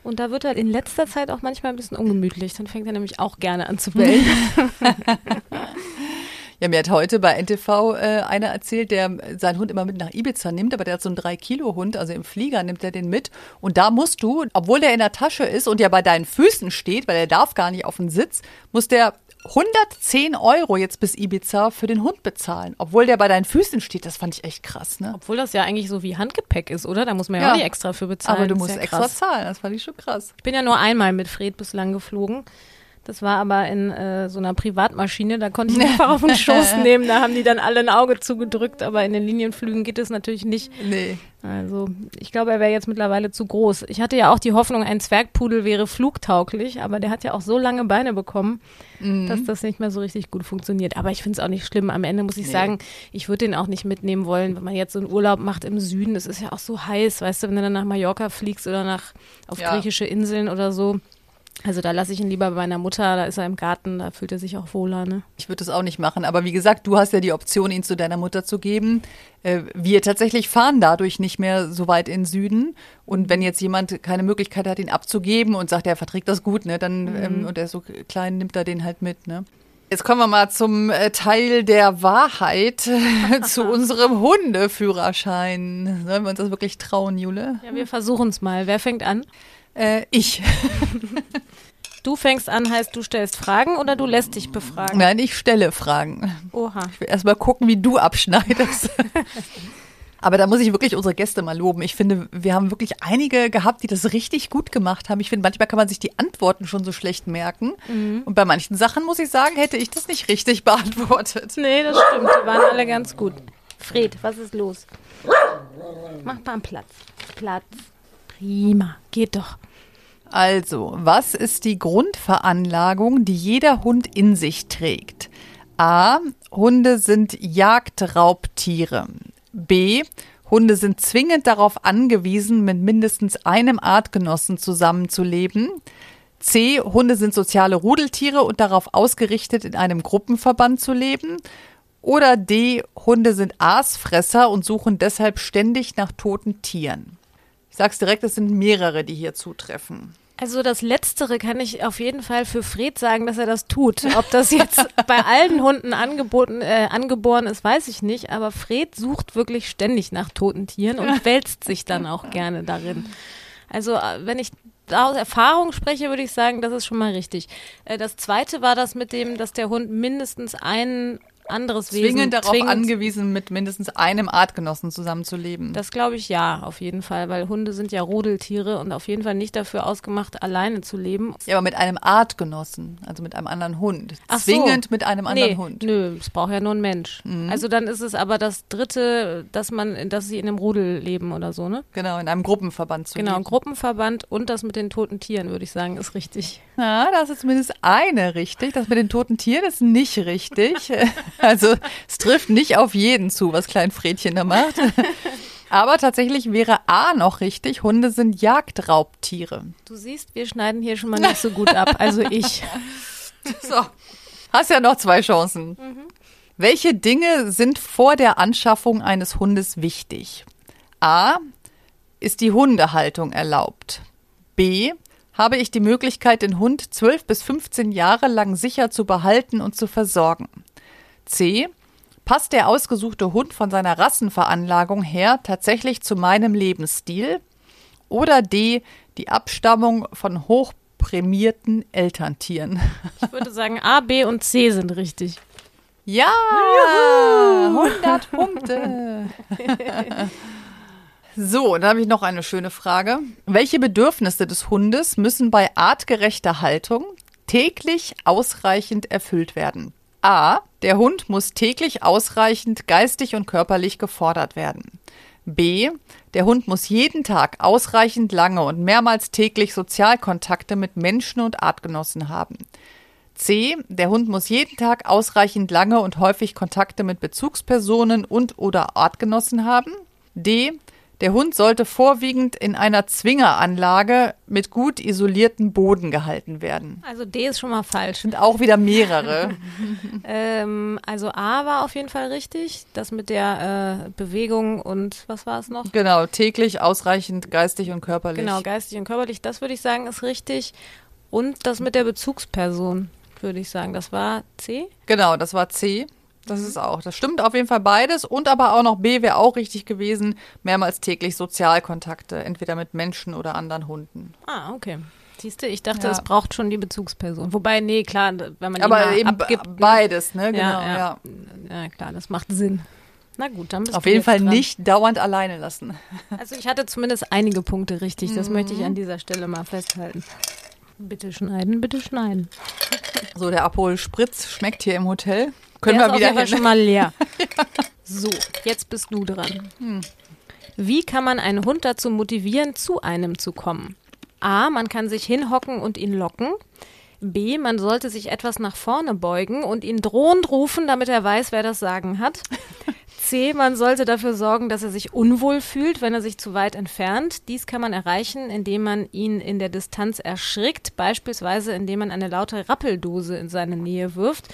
Und da wird halt in letzter Zeit auch manchmal ein bisschen ungemütlich. Dann fängt er nämlich auch gerne an zu bellen. Ja, mir hat heute bei NTV äh, einer erzählt, der seinen Hund immer mit nach Ibiza nimmt, aber der hat so einen 3-Kilo-Hund, also im Flieger nimmt er den mit. Und da musst du, obwohl der in der Tasche ist und ja bei deinen Füßen steht, weil er darf gar nicht auf den Sitz, muss der 110 Euro jetzt bis Ibiza für den Hund bezahlen, obwohl der bei deinen Füßen steht. Das fand ich echt krass, ne? Obwohl das ja eigentlich so wie Handgepäck ist, oder? Da muss man ja, ja auch nicht extra für bezahlen. Aber du musst ja extra zahlen, das fand ich schon krass. Ich bin ja nur einmal mit Fred bislang geflogen. Das war aber in äh, so einer Privatmaschine, da konnte ich einfach auf den Schoß nehmen, da haben die dann alle ein Auge zugedrückt, aber in den Linienflügen geht es natürlich nicht. Nee. Also ich glaube, er wäre jetzt mittlerweile zu groß. Ich hatte ja auch die Hoffnung, ein Zwergpudel wäre flugtauglich, aber der hat ja auch so lange Beine bekommen, mhm. dass das nicht mehr so richtig gut funktioniert. Aber ich finde es auch nicht schlimm. Am Ende muss ich nee. sagen, ich würde den auch nicht mitnehmen wollen, wenn man jetzt so einen Urlaub macht im Süden. Es ist ja auch so heiß, weißt du, wenn du dann nach Mallorca fliegst oder nach auf ja. griechische Inseln oder so also da lasse ich ihn lieber bei meiner Mutter, da ist er im Garten, da fühlt er sich auch wohler. Ne? Ich würde das auch nicht machen, aber wie gesagt, du hast ja die Option, ihn zu deiner Mutter zu geben. Äh, wir tatsächlich fahren dadurch nicht mehr so weit in Süden. Und wenn jetzt jemand keine Möglichkeit hat, ihn abzugeben und sagt, er verträgt das gut, ne, dann mhm. ähm, und er ist so klein, nimmt er den halt mit. Ne? Jetzt kommen wir mal zum äh, Teil der Wahrheit, zu unserem Hundeführerschein. Sollen wir uns das wirklich trauen, Jule? Ja, wir versuchen es mal. Wer fängt an? Äh, ich. Du fängst an, heißt du stellst Fragen oder du lässt dich befragen? Nein, ich stelle Fragen. Oha. Ich will erst mal gucken, wie du abschneidest. Aber da muss ich wirklich unsere Gäste mal loben. Ich finde, wir haben wirklich einige gehabt, die das richtig gut gemacht haben. Ich finde, manchmal kann man sich die Antworten schon so schlecht merken. Mhm. Und bei manchen Sachen muss ich sagen, hätte ich das nicht richtig beantwortet. Nee, das stimmt. Die waren alle ganz gut. Fred, was ist los? Mach mal einen Platz. Platz. Prima, geht doch. Also, was ist die Grundveranlagung, die jeder Hund in sich trägt? A. Hunde sind Jagdraubtiere. B. Hunde sind zwingend darauf angewiesen, mit mindestens einem Artgenossen zusammenzuleben. C. Hunde sind soziale Rudeltiere und darauf ausgerichtet, in einem Gruppenverband zu leben. Oder D. Hunde sind Aasfresser und suchen deshalb ständig nach toten Tieren. Ich sag's direkt, es sind mehrere, die hier zutreffen. Also das Letztere kann ich auf jeden Fall für Fred sagen, dass er das tut. Ob das jetzt bei allen Hunden angeboten, äh, angeboren ist, weiß ich nicht. Aber Fred sucht wirklich ständig nach toten Tieren und wälzt sich dann auch gerne darin. Also äh, wenn ich aus Erfahrung spreche, würde ich sagen, das ist schon mal richtig. Äh, das Zweite war das mit dem, dass der Hund mindestens einen anderes Wesen. Zwingend darauf zwingend, angewiesen, mit mindestens einem Artgenossen zusammenzuleben. Das glaube ich ja, auf jeden Fall, weil Hunde sind ja Rudeltiere und auf jeden Fall nicht dafür ausgemacht, alleine zu leben. Ja, aber mit einem Artgenossen, also mit einem anderen Hund. Ach Zwingend so. mit einem anderen nee, Hund. Nö, es braucht ja nur ein Mensch. Mhm. Also dann ist es aber das dritte, dass man, dass sie in einem Rudel leben oder so, ne? Genau, in einem Gruppenverband zu genau, leben. Genau, Gruppenverband und das mit den toten Tieren, würde ich sagen, ist richtig. Na, das ist zumindest eine richtig. Das mit den toten Tieren ist nicht richtig. Also es trifft nicht auf jeden zu, was Klein Fredchen da macht. Aber tatsächlich wäre A noch richtig. Hunde sind Jagdraubtiere. Du siehst, wir schneiden hier schon mal nicht so gut ab. Also ich. So, hast ja noch zwei Chancen. Mhm. Welche Dinge sind vor der Anschaffung eines Hundes wichtig? A. Ist die Hundehaltung erlaubt? B. Habe ich die Möglichkeit, den Hund 12 bis 15 Jahre lang sicher zu behalten und zu versorgen? C. Passt der ausgesuchte Hund von seiner Rassenveranlagung her tatsächlich zu meinem Lebensstil? Oder D. Die Abstammung von hochprämierten Elterntieren? Ich würde sagen, A, B und C sind richtig. Ja! Juhu. 100 Punkte! So, dann habe ich noch eine schöne Frage. Welche Bedürfnisse des Hundes müssen bei artgerechter Haltung täglich ausreichend erfüllt werden? A. Der Hund muss täglich ausreichend geistig und körperlich gefordert werden. B. Der Hund muss jeden Tag ausreichend lange und mehrmals täglich Sozialkontakte mit Menschen und Artgenossen haben. C. Der Hund muss jeden Tag ausreichend lange und häufig Kontakte mit Bezugspersonen und oder Artgenossen haben. D. Der Hund sollte vorwiegend in einer Zwingeranlage mit gut isoliertem Boden gehalten werden. Also D ist schon mal falsch. Sind auch wieder mehrere. ähm, also A war auf jeden Fall richtig. Das mit der äh, Bewegung und was war es noch? Genau, täglich ausreichend geistig und körperlich. Genau, geistig und körperlich. Das würde ich sagen ist richtig. Und das mit der Bezugsperson würde ich sagen. Das war C? Genau, das war C. Das ist auch. Das stimmt auf jeden Fall beides. Und aber auch noch B wäre auch richtig gewesen. Mehrmals täglich Sozialkontakte, entweder mit Menschen oder anderen Hunden. Ah, okay. Siehst du, ich dachte, ja. es braucht schon die Bezugsperson. Wobei, nee, klar, wenn man aber eben abgibt, ne? beides, ne? Genau, ja, ja. ja, klar, das macht Sinn. Na gut, dann bist Auf jeden Fall dran. nicht dauernd alleine lassen. Also ich hatte zumindest einige Punkte richtig. Das mhm. möchte ich an dieser Stelle mal festhalten. Bitte schneiden, bitte schneiden. So, der Abhol Spritz schmeckt hier im Hotel. Können Der wir wieder auf jeden Fall schon mal leer. So, jetzt bist du dran. Hm. Wie kann man einen Hund dazu motivieren, zu einem zu kommen? A. Man kann sich hinhocken und ihn locken. B. Man sollte sich etwas nach vorne beugen und ihn drohend rufen, damit er weiß, wer das Sagen hat. C. Man sollte dafür sorgen, dass er sich unwohl fühlt, wenn er sich zu weit entfernt. Dies kann man erreichen, indem man ihn in der Distanz erschrickt, beispielsweise indem man eine laute Rappeldose in seine Nähe wirft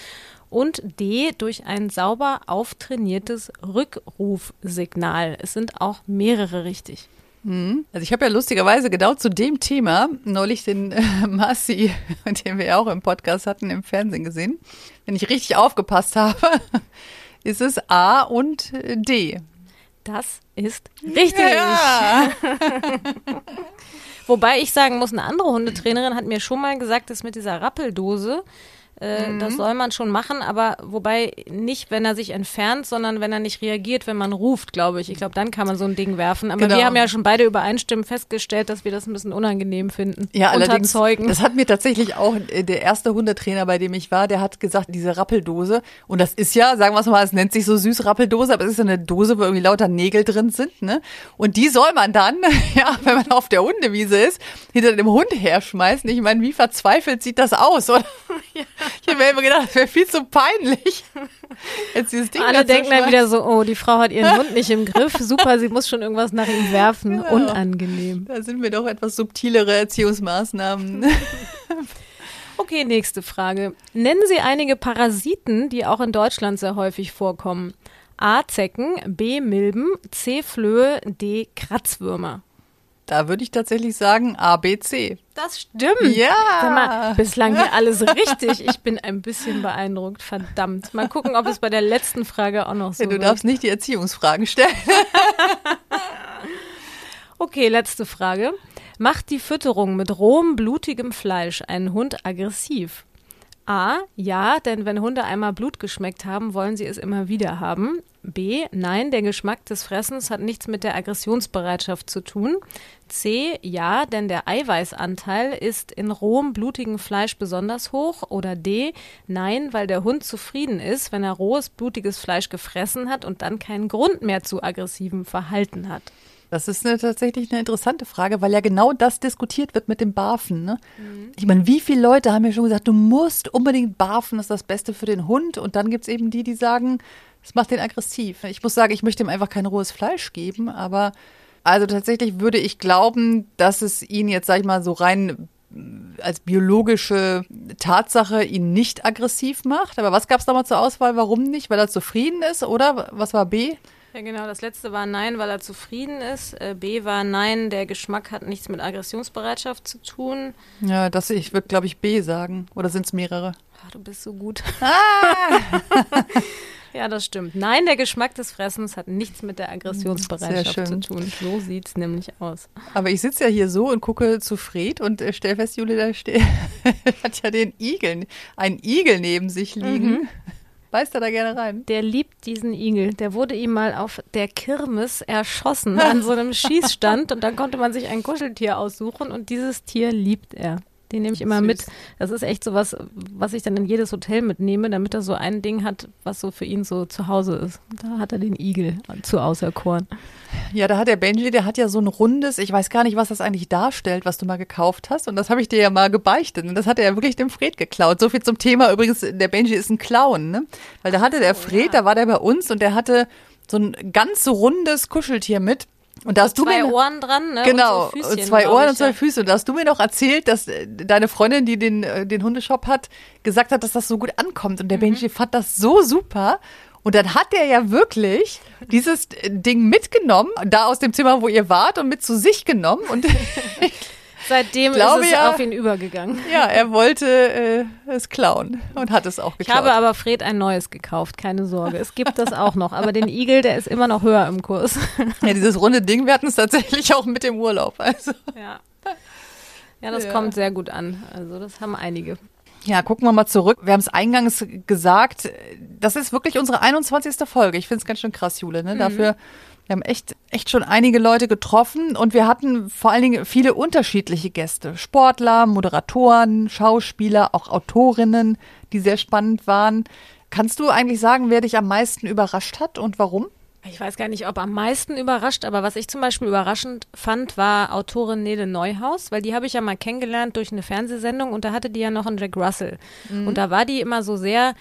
und D durch ein sauber auftrainiertes Rückrufsignal. Es sind auch mehrere richtig. Mhm. Also ich habe ja lustigerweise genau zu dem Thema neulich den äh, Massi, den wir ja auch im Podcast hatten, im Fernsehen gesehen. Wenn ich richtig aufgepasst habe, ist es A und D. Das ist richtig. Ja. Wobei ich sagen muss, eine andere Hundetrainerin hat mir schon mal gesagt, dass mit dieser Rappeldose, äh, mhm. Das soll man schon machen, aber wobei nicht, wenn er sich entfernt, sondern wenn er nicht reagiert, wenn man ruft, glaube ich. Ich glaube, dann kann man so ein Ding werfen. Aber genau. wir haben ja schon beide übereinstimmend festgestellt, dass wir das ein bisschen unangenehm finden. Ja, allerdings. Zeugen. Das hat mir tatsächlich auch äh, der erste Hundetrainer, bei dem ich war, der hat gesagt, diese Rappeldose. Und das ist ja, sagen wir es mal, es nennt sich so süß Rappeldose, aber es ist so eine Dose, wo irgendwie lauter Nägel drin sind, ne? Und die soll man dann, ja, wenn man auf der Hundewiese ist, hinter dem Hund herschmeißen. Ich meine, wie verzweifelt sieht das aus, oder? Ja. Ich habe mir immer gedacht, das wäre viel zu peinlich. Jetzt dieses Ding Alle denken dann wieder so, oh, die Frau hat ihren Hund nicht im Griff. Super, sie muss schon irgendwas nach ihm werfen. Genau. Unangenehm. Da sind mir doch etwas subtilere Erziehungsmaßnahmen. Okay, nächste Frage. Nennen Sie einige Parasiten, die auch in Deutschland sehr häufig vorkommen. A. Zecken, B. Milben, C. Flöhe, D. Kratzwürmer. Da würde ich tatsächlich sagen A, B, C. Das stimmt. Ja. Sag mal, bislang hier alles richtig. Ich bin ein bisschen beeindruckt. Verdammt. Mal gucken, ob es bei der letzten Frage auch noch so ja, Du wird. darfst nicht die Erziehungsfragen stellen. okay, letzte Frage. Macht die Fütterung mit rohem, blutigem Fleisch einen Hund aggressiv? A. Ja, denn wenn Hunde einmal Blut geschmeckt haben, wollen sie es immer wieder haben. B. Nein, der Geschmack des Fressens hat nichts mit der Aggressionsbereitschaft zu tun. C. Ja, denn der Eiweißanteil ist in rohem, blutigem Fleisch besonders hoch. Oder D. Nein, weil der Hund zufrieden ist, wenn er rohes, blutiges Fleisch gefressen hat und dann keinen Grund mehr zu aggressivem Verhalten hat. Das ist eine, tatsächlich eine interessante Frage, weil ja genau das diskutiert wird mit dem Barfen. Ne? Mhm. Ich meine, wie viele Leute haben ja schon gesagt, du musst unbedingt barfen, das ist das Beste für den Hund. Und dann gibt es eben die, die sagen, es macht den aggressiv. Ich muss sagen, ich möchte ihm einfach kein rohes Fleisch geben, aber also tatsächlich würde ich glauben, dass es ihn jetzt, sag ich mal, so rein äh, als biologische Tatsache ihn nicht aggressiv macht. Aber was gab es da mal zur Auswahl? Warum nicht? Weil er zufrieden ist, oder? Was war B? Ja, genau. Das letzte war Nein, weil er zufrieden ist. Äh, B war Nein, der Geschmack hat nichts mit Aggressionsbereitschaft zu tun. Ja, das ich würde, glaube ich, B sagen. Oder sind es mehrere? Ach, du bist so gut. Ah! ja, das stimmt. Nein, der Geschmack des Fressens hat nichts mit der Aggressionsbereitschaft zu tun. So sieht es nämlich aus. Aber ich sitze ja hier so und gucke zu Fred und äh, stelle fest, Julia da hat ja den Igel, einen Igel neben sich liegen. Mhm beißt er da gerne rein. Der liebt diesen Igel. Der wurde ihm mal auf der Kirmes erschossen an so einem Schießstand und dann konnte man sich ein Kuscheltier aussuchen und dieses Tier liebt er. Den nehme ich immer Süß. mit. Das ist echt so was, was ich dann in jedes Hotel mitnehme, damit er so ein Ding hat, was so für ihn so zu Hause ist. Da hat er den Igel zu auserkoren. Ja, da hat der Benji, der hat ja so ein rundes, ich weiß gar nicht, was das eigentlich darstellt, was du mal gekauft hast. Und das habe ich dir ja mal gebeichtet. Und das hat er ja wirklich dem Fred geklaut. So viel zum Thema. Übrigens, der Benji ist ein Clown, ne? Weil da hatte der Fred, ja. da war der bei uns und der hatte so ein ganz rundes Kuscheltier mit. Und da hast zwei du mir, Ohren dran, ne? Genau, und, so Füßchen, zwei Ohren und zwei Füße. Und da hast du mir noch erzählt, dass äh, deine Freundin, die den, äh, den Hundeshop hat, gesagt hat, dass das so gut ankommt. Und der mhm. Benji fand das so super. Und dann hat er ja wirklich dieses Ding mitgenommen, da aus dem Zimmer, wo ihr wart, und mit zu sich genommen. Und Seitdem glaube, ist es ja, auf ihn übergegangen. Ja, er wollte äh, es klauen und hat es auch geklaut. Ich habe aber Fred ein neues gekauft, keine Sorge. Es gibt das auch noch. Aber den Igel, der ist immer noch höher im Kurs. Ja, dieses runde Ding, wir hatten es tatsächlich auch mit dem Urlaub. Also. Ja. Ja, das ja. kommt sehr gut an. Also das haben einige. Ja, gucken wir mal zurück. Wir haben es eingangs gesagt, das ist wirklich unsere 21. Folge. Ich finde es ganz schön krass, Jule. Ne? Mhm. Dafür wir haben echt, echt schon einige Leute getroffen und wir hatten vor allen Dingen viele unterschiedliche Gäste. Sportler, Moderatoren, Schauspieler, auch Autorinnen, die sehr spannend waren. Kannst du eigentlich sagen, wer dich am meisten überrascht hat und warum? Ich weiß gar nicht, ob am meisten überrascht, aber was ich zum Beispiel überraschend fand, war Autorin Nele Neuhaus, weil die habe ich ja mal kennengelernt durch eine Fernsehsendung und da hatte die ja noch einen Jack Russell. Mhm. Und da war die immer so sehr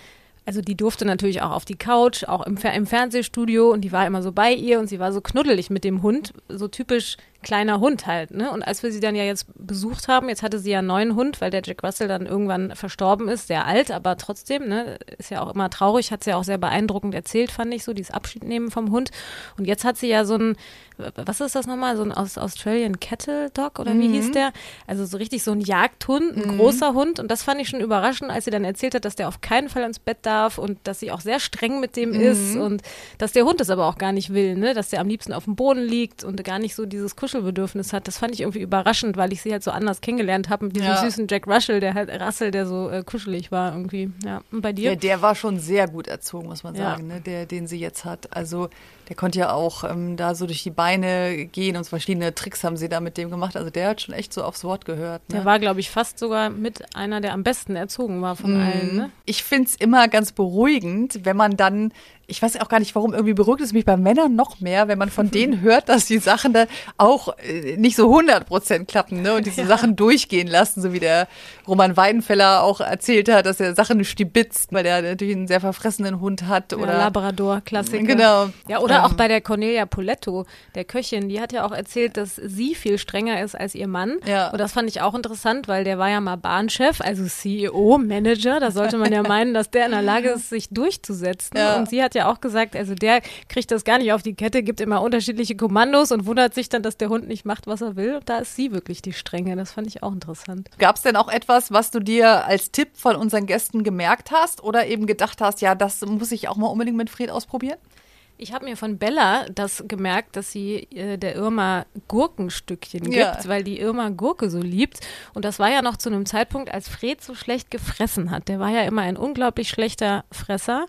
also die durfte natürlich auch auf die Couch, auch im, im, Fernsehstudio und die war immer so bei ihr und sie war so knuddelig mit dem Hund, so typisch kleiner Hund halt. Ne? Und als wir sie dann ja jetzt besucht haben, jetzt hatte sie ja einen neuen Hund, weil der Jack Russell dann irgendwann verstorben ist, sehr alt, aber trotzdem, ne, ist ja auch immer traurig, hat sie ja auch sehr beeindruckend erzählt, fand ich so, dieses Abschied nehmen vom Hund. Und jetzt hat sie ja so ein, was ist das nochmal, so ein aus Australian Cattle Dog oder wie mhm. hieß der? Also so richtig so ein Jagdhund, ein mhm. großer Hund. Und das fand ich schon überraschend, als sie dann erzählt hat, dass der auf keinen Fall ins Bett darf und dass sie auch sehr streng mit dem mhm. ist und dass der Hund es aber auch gar nicht will, ne? dass der am liebsten auf dem Boden liegt und gar nicht so dieses Kuschelbedürfnis hat. Das fand ich irgendwie überraschend, weil ich sie halt so anders kennengelernt habe mit diesem ja. süßen Jack Russell, der halt Russell, der so äh, kuschelig war irgendwie. Ja. Und bei dir? Ja, der war schon sehr gut erzogen, muss man sagen, ne? der, den sie jetzt hat. Also der konnte ja auch ähm, da so durch die Beine gehen und verschiedene Tricks haben sie da mit dem gemacht. Also der hat schon echt so aufs Wort gehört. Ne? Der war, glaube ich, fast sogar mit einer, der am besten erzogen war von mhm. allen. Ne? Ich finde es immer ganz beruhigend, wenn man dann ich weiß auch gar nicht, warum irgendwie beruhigt es mich bei Männern noch mehr, wenn man von denen hört, dass die Sachen da auch äh, nicht so 100 Prozent klappen, ne? Und diese ja. Sachen durchgehen lassen, so wie der Roman Weidenfeller auch erzählt hat, dass er Sachen stibitzt, weil er natürlich einen sehr verfressenen Hund hat oder ja, Labrador, Klassiker. Genau. Ja, oder ähm. auch bei der Cornelia Poletto, der Köchin, die hat ja auch erzählt, dass sie viel strenger ist als ihr Mann. Ja. Und das fand ich auch interessant, weil der war ja mal Bahnchef, also CEO, Manager. Da sollte man ja meinen, dass der in der Lage ist, sich durchzusetzen. Ja. Und sie hat ja auch gesagt, also der kriegt das gar nicht auf die Kette, gibt immer unterschiedliche Kommandos und wundert sich dann, dass der Hund nicht macht, was er will. Und da ist sie wirklich die Strenge. Das fand ich auch interessant. Gab es denn auch etwas, was du dir als Tipp von unseren Gästen gemerkt hast oder eben gedacht hast, ja, das muss ich auch mal unbedingt mit Fred ausprobieren? Ich habe mir von Bella das gemerkt, dass sie äh, der Irma Gurkenstückchen gibt, ja. weil die Irma Gurke so liebt. Und das war ja noch zu einem Zeitpunkt, als Fred so schlecht gefressen hat. Der war ja immer ein unglaublich schlechter Fresser.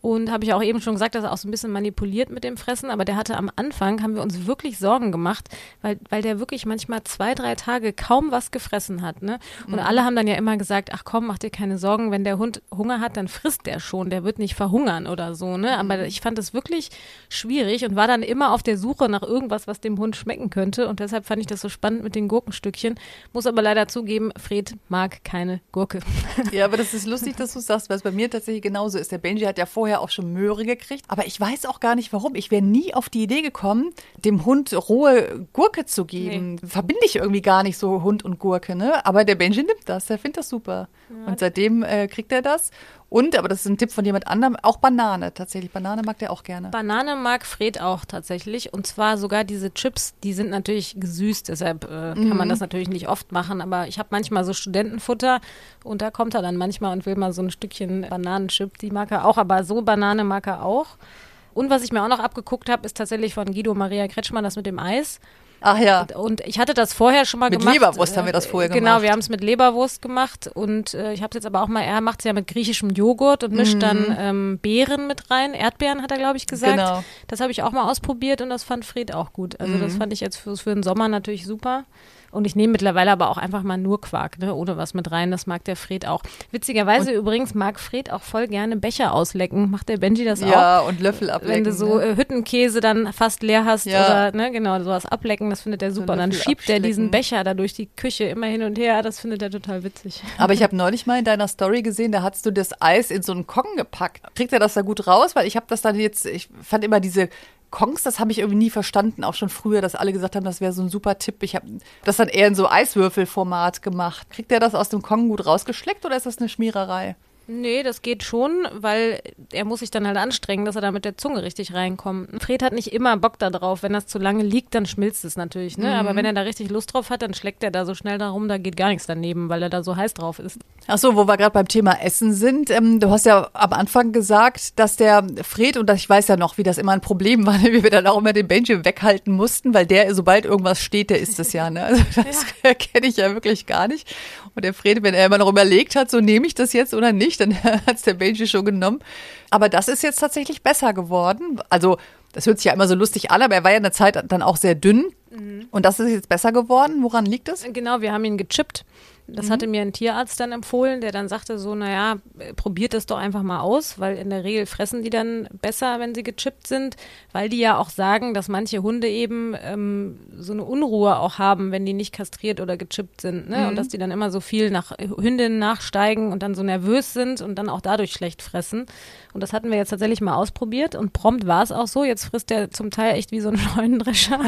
Und habe ich auch eben schon gesagt, dass er auch so ein bisschen manipuliert mit dem Fressen. Aber der hatte am Anfang, haben wir uns wirklich Sorgen gemacht, weil, weil der wirklich manchmal zwei, drei Tage kaum was gefressen hat. Ne? Und mhm. alle haben dann ja immer gesagt, ach komm, mach dir keine Sorgen, wenn der Hund Hunger hat, dann frisst der schon, der wird nicht verhungern oder so. Ne? Aber mhm. ich fand das wirklich schwierig und war dann immer auf der Suche nach irgendwas, was dem Hund schmecken könnte. Und deshalb fand ich das so spannend mit den Gurkenstückchen. Muss aber leider zugeben, Fred mag keine Gurke. Ja, aber das ist lustig, dass du sagst, weil es bei mir tatsächlich genauso ist. Der Benji hat ja vorher auch schon Möhre gekriegt. Aber ich weiß auch gar nicht warum. Ich wäre nie auf die Idee gekommen, dem Hund rohe Gurke zu geben. Nee. Verbinde ich irgendwie gar nicht so Hund und Gurke, ne? Aber der Benji nimmt das, der findet das super. Ja. Und seitdem äh, kriegt er das. Und, aber das ist ein Tipp von jemand anderem, auch Banane tatsächlich. Banane mag der auch gerne. Banane mag Fred auch tatsächlich. Und zwar sogar diese Chips, die sind natürlich gesüßt, deshalb äh, mhm. kann man mhm. das natürlich nicht oft machen. Aber ich habe manchmal so Studentenfutter und da kommt er dann manchmal und will mal so ein Stückchen Bananenchip. Die mag er auch, aber so Banane mag er auch. Und was ich mir auch noch abgeguckt habe, ist tatsächlich von Guido Maria Kretschmann das mit dem Eis. Ach ja. Und ich hatte das vorher schon mal mit gemacht. Mit Leberwurst haben wir das vorher genau, gemacht. Genau, wir haben es mit Leberwurst gemacht und äh, ich habe es jetzt aber auch mal, er macht es ja mit griechischem Joghurt und mischt mhm. dann ähm, Beeren mit rein. Erdbeeren hat er, glaube ich, gesagt. Genau. Das habe ich auch mal ausprobiert und das fand Fred auch gut. Also mhm. das fand ich jetzt für, für den Sommer natürlich super. Und ich nehme mittlerweile aber auch einfach mal nur Quark, ne, ohne was mit rein. Das mag der Fred auch. Witzigerweise und übrigens mag Fred auch voll gerne Becher auslecken. Macht der Benji das ja, auch? Ja, und Löffel ablecken. Wenn du so ne? äh, Hüttenkäse dann fast leer hast ja. oder, ne, genau, sowas ablecken, das findet er super. So dann schiebt er diesen Becher da durch die Küche immer hin und her. Das findet er total witzig. Aber ich habe neulich mal in deiner Story gesehen, da hast du das Eis in so einen Kong gepackt. Kriegt er das da gut raus? Weil ich habe das dann jetzt, ich fand immer diese Kongs, das habe ich irgendwie nie verstanden, auch schon früher, dass alle gesagt haben, das wäre so ein super Tipp. Ich habe das dann eher in so Eiswürfelformat gemacht. Kriegt der das aus dem Kong gut rausgeschleckt oder ist das eine Schmiererei? Nee, das geht schon, weil er muss sich dann halt anstrengen, dass er da mit der Zunge richtig reinkommt. Fred hat nicht immer Bock da drauf. Wenn das zu lange liegt, dann schmilzt es natürlich, ne? Mhm. Aber wenn er da richtig Lust drauf hat, dann schlägt er da so schnell darum, da geht gar nichts daneben, weil er da so heiß drauf ist. Ach so, wo wir gerade beim Thema Essen sind. Ähm, du hast ja am Anfang gesagt, dass der Fred, und ich weiß ja noch, wie das immer ein Problem war, wie wir dann auch immer den Benji weghalten mussten, weil der, sobald irgendwas steht, der ist es ja, ne? Also das ja. kenne ich ja wirklich gar nicht. Und der Fred, wenn er immer noch überlegt hat, so nehme ich das jetzt oder nicht, nicht, dann hat es der Benji schon genommen. Aber das ist jetzt tatsächlich besser geworden. Also, das hört sich ja immer so lustig an, aber er war ja eine Zeit dann auch sehr dünn. Mhm. Und das ist jetzt besser geworden. Woran liegt es? Genau, wir haben ihn gechippt. Das mhm. hatte mir ein Tierarzt dann empfohlen, der dann sagte so, naja, probiert das doch einfach mal aus, weil in der Regel fressen die dann besser, wenn sie gechippt sind, weil die ja auch sagen, dass manche Hunde eben ähm, so eine Unruhe auch haben, wenn die nicht kastriert oder gechippt sind. Ne? Mhm. Und dass die dann immer so viel nach Hündinnen nachsteigen und dann so nervös sind und dann auch dadurch schlecht fressen. Und das hatten wir jetzt tatsächlich mal ausprobiert und prompt war es auch so. Jetzt frisst der zum Teil echt wie so ein Scheunendrescher.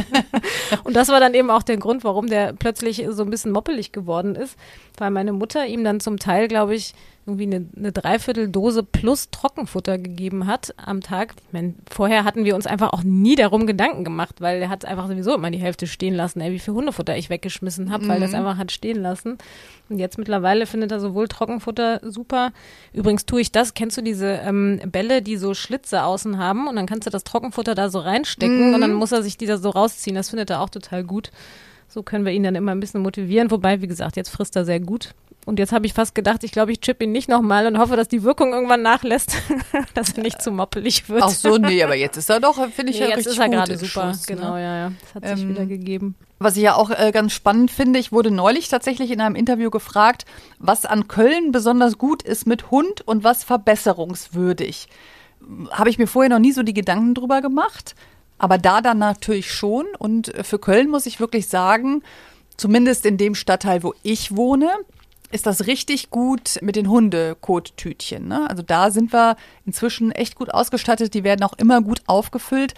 und das war dann eben auch der Grund, warum der plötzlich so ein bisschen moppelig geworden ist weil meine Mutter ihm dann zum Teil, glaube ich, irgendwie eine, eine Dreivierteldose plus Trockenfutter gegeben hat am Tag. Ich meine, vorher hatten wir uns einfach auch nie darum Gedanken gemacht, weil er hat einfach sowieso immer die Hälfte stehen lassen, ey, wie viel Hundefutter ich weggeschmissen habe, mhm. weil das einfach hat stehen lassen. Und jetzt mittlerweile findet er sowohl Trockenfutter super. Übrigens tue ich das. Kennst du diese ähm, Bälle, die so Schlitze außen haben und dann kannst du das Trockenfutter da so reinstecken mhm. und dann muss er sich die da so rausziehen. Das findet er auch total gut. So können wir ihn dann immer ein bisschen motivieren. Wobei, wie gesagt, jetzt frisst er sehr gut. Und jetzt habe ich fast gedacht, ich glaube, ich chippe ihn nicht nochmal und hoffe, dass die Wirkung irgendwann nachlässt, dass er nicht zu moppelig wird. Ach so, nee, aber jetzt ist er doch, finde ich nee, ja jetzt ist er gerade super. Schuss, ne? genau, ja, ja. Das hat sich ähm, wieder gegeben. Was ich ja auch äh, ganz spannend finde, ich wurde neulich tatsächlich in einem Interview gefragt, was an Köln besonders gut ist mit Hund und was verbesserungswürdig. habe ich mir vorher noch nie so die Gedanken drüber gemacht. Aber da dann natürlich schon. Und für Köln muss ich wirklich sagen, zumindest in dem Stadtteil, wo ich wohne, ist das richtig gut mit den Hundekottütchen. Ne? Also da sind wir inzwischen echt gut ausgestattet. Die werden auch immer gut aufgefüllt.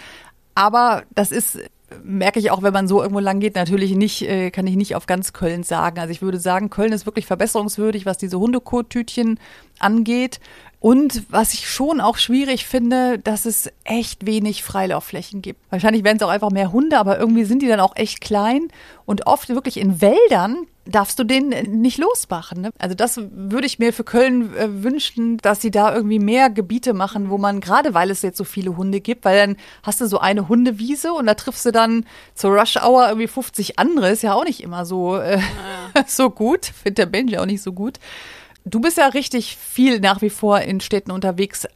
Aber das ist merke ich auch, wenn man so irgendwo lang geht, natürlich nicht, äh, kann ich nicht auf ganz Köln sagen. Also ich würde sagen, Köln ist wirklich verbesserungswürdig, was diese Hundekottütchen angeht. Und was ich schon auch schwierig finde, dass es echt wenig Freilaufflächen gibt. Wahrscheinlich werden es auch einfach mehr Hunde, aber irgendwie sind die dann auch echt klein und oft wirklich in Wäldern darfst du den nicht losmachen. Ne? Also das würde ich mir für Köln äh, wünschen, dass sie da irgendwie mehr Gebiete machen, wo man, gerade weil es jetzt so viele Hunde gibt, weil dann hast du so eine Hundewiese und da triffst du dann zur Rush Hour irgendwie 50 andere, ist ja auch nicht immer so, äh, ja. so gut. Findet der Benji auch nicht so gut. Du bist ja richtig viel nach wie vor in Städten unterwegs.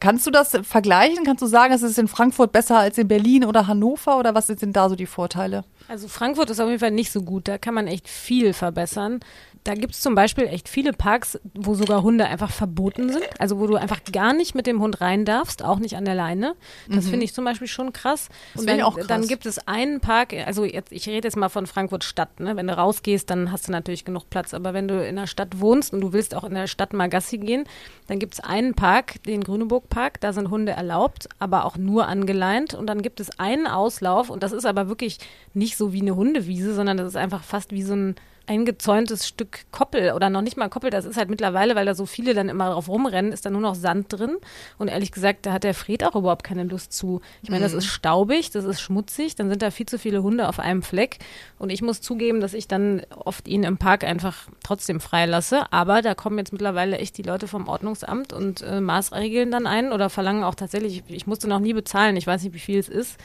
Kannst du das vergleichen? Kannst du sagen, es ist in Frankfurt besser als in Berlin oder Hannover oder was sind da so die Vorteile? Also Frankfurt ist auf jeden Fall nicht so gut. Da kann man echt viel verbessern da gibt es zum Beispiel echt viele Parks, wo sogar Hunde einfach verboten sind. Also wo du einfach gar nicht mit dem Hund rein darfst, auch nicht an der Leine. Das mhm. finde ich zum Beispiel schon krass. Das Und dann, auch krass. dann gibt es einen Park, also jetzt, ich rede jetzt mal von Frankfurt Stadt, ne? Wenn du rausgehst, dann hast du natürlich genug Platz. Aber wenn du in der Stadt wohnst und du willst auch in der Stadt mal Gassi gehen, dann gibt es einen Park, den Grüneburg Park, da sind Hunde erlaubt, aber auch nur angeleint. Und dann gibt es einen Auslauf und das ist aber wirklich nicht so wie eine Hundewiese, sondern das ist einfach fast wie so ein eingezäuntes Stück Koppel oder noch nicht mal Koppel, das ist halt mittlerweile, weil da so viele dann immer drauf rumrennen, ist da nur noch Sand drin. Und ehrlich gesagt, da hat der Fred auch überhaupt keine Lust zu. Ich meine, das mhm. ist staubig, das ist schmutzig, dann sind da viel zu viele Hunde auf einem Fleck. Und ich muss zugeben, dass ich dann oft ihn im Park einfach trotzdem freilasse. Aber da kommen jetzt mittlerweile echt die Leute vom Ordnungsamt und äh, maßregeln dann ein oder verlangen auch tatsächlich, ich musste noch nie bezahlen, ich weiß nicht, wie viel es ist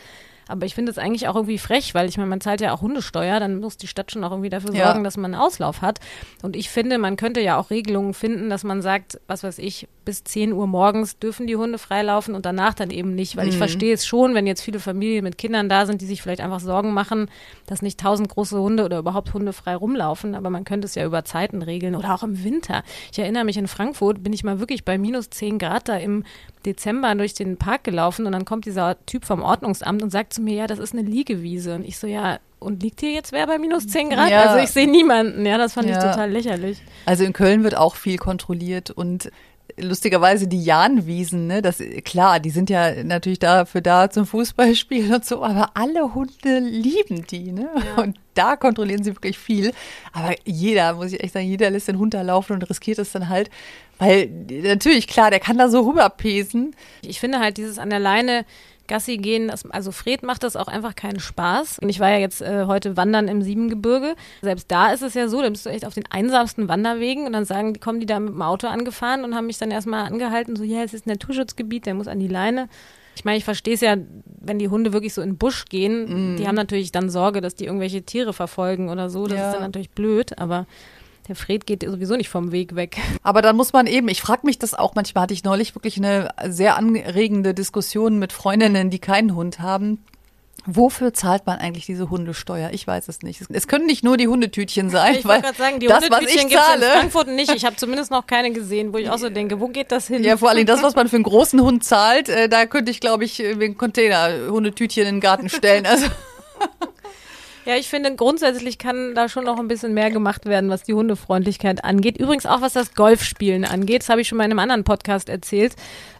aber ich finde es eigentlich auch irgendwie frech, weil ich meine, man zahlt ja auch Hundesteuer, dann muss die Stadt schon auch irgendwie dafür sorgen, ja. dass man einen Auslauf hat. Und ich finde, man könnte ja auch Regelungen finden, dass man sagt, was weiß ich, bis 10 Uhr morgens dürfen die Hunde freilaufen und danach dann eben nicht. Weil mhm. ich verstehe es schon, wenn jetzt viele Familien mit Kindern da sind, die sich vielleicht einfach Sorgen machen, dass nicht tausend große Hunde oder überhaupt Hunde frei rumlaufen. Aber man könnte es ja über Zeiten regeln oder auch im Winter. Ich erinnere mich in Frankfurt, bin ich mal wirklich bei minus 10 Grad da im Dezember durch den Park gelaufen und dann kommt dieser Typ vom Ordnungsamt und sagt zu mir, ja, das ist eine Liegewiese. Und ich so, ja, und liegt hier jetzt wer bei minus 10 Grad? Ja. Also ich sehe niemanden. Ja, das fand ja. ich total lächerlich. Also in Köln wird auch viel kontrolliert und lustigerweise die Jahnwiesen, ne, das klar, die sind ja natürlich dafür da zum Fußballspielen und so, aber alle Hunde lieben die, ne? Ja. Und da kontrollieren sie wirklich viel. Aber jeder, muss ich echt sagen, jeder lässt den Hund da laufen und riskiert es dann halt, weil natürlich klar, der kann da so rüberpesen. Ich finde halt dieses an der Leine Gassi gehen, also Fred macht das auch einfach keinen Spaß. Und ich war ja jetzt äh, heute wandern im Siebengebirge. Selbst da ist es ja so, da bist du echt auf den einsamsten Wanderwegen und dann sagen, kommen die da mit dem Auto angefahren und haben mich dann erstmal angehalten, so, ja, es ist ein Naturschutzgebiet, der muss an die Leine. Ich meine, ich verstehe es ja, wenn die Hunde wirklich so in den Busch gehen, mm. die haben natürlich dann Sorge, dass die irgendwelche Tiere verfolgen oder so. Das ja. ist dann natürlich blöd, aber der Fred geht sowieso nicht vom Weg weg. Aber dann muss man eben, ich frage mich das auch, manchmal hatte ich neulich wirklich eine sehr anregende Diskussion mit Freundinnen, die keinen Hund haben. Wofür zahlt man eigentlich diese Hundesteuer? Ich weiß es nicht. Es können nicht nur die Hundetütchen sein, ich weil gerade sagen, die das, was ich zahle, in Frankfurt nicht. Ich habe zumindest noch keine gesehen, wo ich auch so denke, wo geht das hin? Ja, vor allem das, was man für einen großen Hund zahlt, äh, da könnte ich, glaube ich, einen Container Hundetütchen in den Garten stellen. Also Ja, ich finde, grundsätzlich kann da schon noch ein bisschen mehr gemacht werden, was die Hundefreundlichkeit angeht. Übrigens auch, was das Golfspielen angeht. Das habe ich schon mal in einem anderen Podcast erzählt,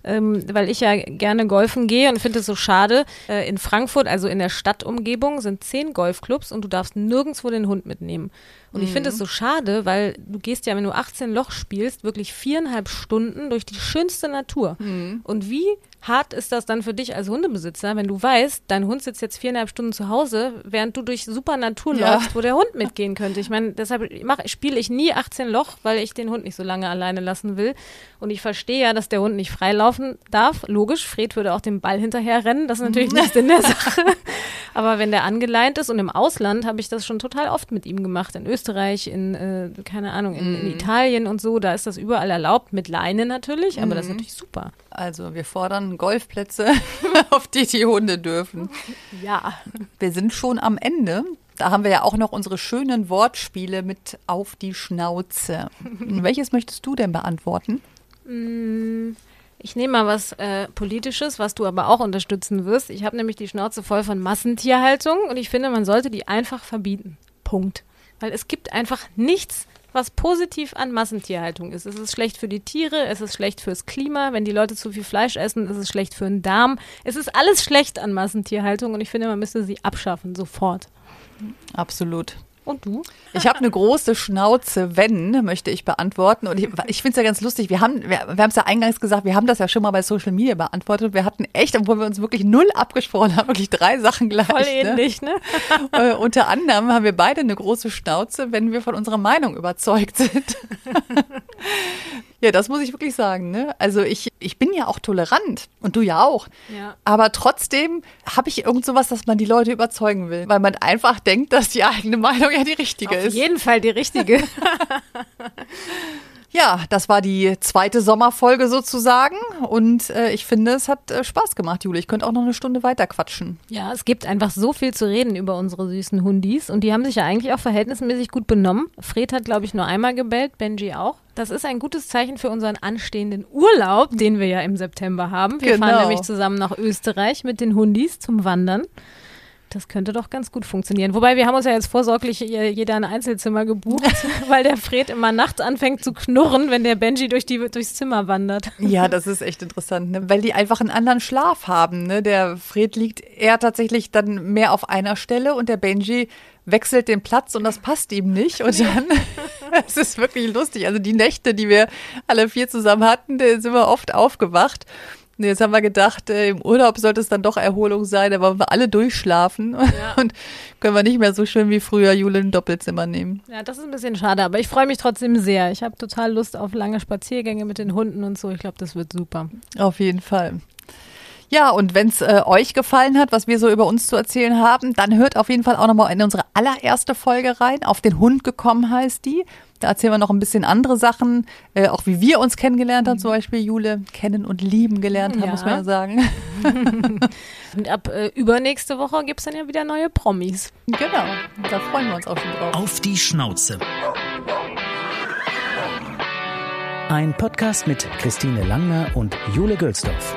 ähm, weil ich ja gerne golfen gehe und finde es so schade. Äh, in Frankfurt, also in der Stadtumgebung, sind zehn Golfclubs und du darfst nirgendwo den Hund mitnehmen. Und ich finde es mhm. so schade, weil du gehst ja, wenn du 18 Loch spielst, wirklich viereinhalb Stunden durch die schönste Natur. Mhm. Und wie hart ist das dann für dich als Hundebesitzer, wenn du weißt, dein Hund sitzt jetzt viereinhalb Stunden zu Hause, während du durch super Natur ja. läufst, wo der Hund mitgehen könnte. Ich meine, deshalb spiele ich nie 18 Loch, weil ich den Hund nicht so lange alleine lassen will. Und ich verstehe ja, dass der Hund nicht freilaufen darf. Logisch, Fred würde auch den Ball hinterher rennen. Das ist natürlich mhm. nicht in der Sache. Aber wenn der angeleint ist und im Ausland habe ich das schon total oft mit ihm gemacht. In Österreich, in, äh, keine Ahnung, in, in, mhm. Italien und so, da ist das überall erlaubt, mit Leine natürlich, aber das ist mhm. natürlich super. Also wir fordern Golfplätze, auf die die Hunde dürfen. Ja. Wir sind schon am Ende. Da haben wir ja auch noch unsere schönen Wortspiele mit auf die Schnauze. Welches möchtest du denn beantworten? Ich nehme mal was äh, Politisches, was du aber auch unterstützen wirst. Ich habe nämlich die Schnauze voll von Massentierhaltung und ich finde, man sollte die einfach verbieten. Punkt. Weil es gibt einfach nichts, was positiv an Massentierhaltung ist. Es ist schlecht für die Tiere, es ist schlecht fürs Klima. Wenn die Leute zu viel Fleisch essen, ist es schlecht für den Darm. Es ist alles schlecht an Massentierhaltung und ich finde, man müsste sie abschaffen, sofort. Absolut. Und du? Ich habe eine große Schnauze, wenn, möchte ich beantworten. Und ich, ich finde es ja ganz lustig. Wir haben wir, wir haben es ja eingangs gesagt, wir haben das ja schon mal bei Social Media beantwortet. Wir hatten echt, obwohl wir uns wirklich null abgesprochen haben, wirklich drei Sachen gleich. Voll ähnlich, ne? ne? äh, unter anderem haben wir beide eine große Schnauze, wenn wir von unserer Meinung überzeugt sind. Ja, das muss ich wirklich sagen. Ne? Also ich, ich bin ja auch tolerant und du ja auch. Ja. Aber trotzdem habe ich irgend sowas, dass man die Leute überzeugen will, weil man einfach denkt, dass die eigene Meinung ja die richtige Auf ist. jeden Fall die richtige. Ja, das war die zweite Sommerfolge sozusagen und äh, ich finde, es hat äh, Spaß gemacht, Jule. Ich könnte auch noch eine Stunde weiter quatschen. Ja, es gibt einfach so viel zu reden über unsere süßen Hundis und die haben sich ja eigentlich auch verhältnismäßig gut benommen. Fred hat, glaube ich, nur einmal gebellt, Benji auch. Das ist ein gutes Zeichen für unseren anstehenden Urlaub, den wir ja im September haben. Wir Genau. fahren nämlich zusammen nach Österreich mit den Hundis zum Wandern. Das könnte doch ganz gut funktionieren. Wobei wir haben uns ja jetzt vorsorglich je- jeder ein Einzelzimmer gebucht, weil der Fred immer nachts anfängt zu knurren, wenn der Benji durch die, durchs Zimmer wandert. Ja, das ist echt interessant, ne? weil die einfach einen anderen Schlaf haben. Ne? Der Fred liegt eher tatsächlich dann mehr auf einer Stelle und der Benji wechselt den Platz und das passt ihm nicht. Und dann, es ist wirklich lustig. Also die Nächte, die wir alle vier zusammen hatten, da sind wir oft aufgewacht. Und Jetzt haben wir gedacht, äh, im Urlaub sollte es dann doch Erholung sein, aber wollen wir alle durchschlafen und können wir nicht mehr so schön wie früher Jule ein Doppelzimmer nehmen. Ja, das ist ein bisschen schade, aber ich freue mich trotzdem sehr. Ich habe total Lust auf lange Spaziergänge mit den Hunden und so. Ich glaube, das wird super. Auf jeden Fall. Ja, und wenn es äh, euch gefallen hat, was wir so über uns zu erzählen haben, dann hört auf jeden Fall auch nochmal in unsere allererste Folge rein. Auf den Hund gekommen heißt die. Da erzählen wir noch ein bisschen andere Sachen, äh, auch wie wir uns kennengelernt haben, zum Beispiel Jule kennen und lieben gelernt haben, Ja. muss man ja sagen. Und ab äh, übernächste Woche gibt es dann ja wieder neue Promis. genau, da freuen wir uns auch schon drauf. Auf die Schnauze. Ein Podcast mit Christine Langner und Jule Gülsdorf.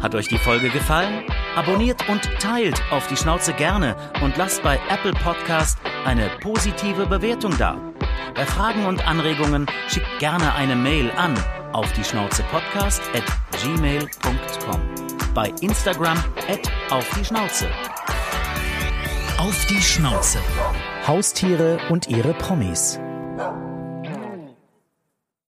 Hat euch die Folge gefallen? Abonniert und teilt auf die Schnauze gerne und lasst bei Apple Podcast eine positive Bewertung da. Bei Fragen und Anregungen schickt gerne eine Mail an auf die Schnauze Podcast at gmail.com. Bei Instagram at auf die Schnauze. Auf die Schnauze. Haustiere und ihre Promis.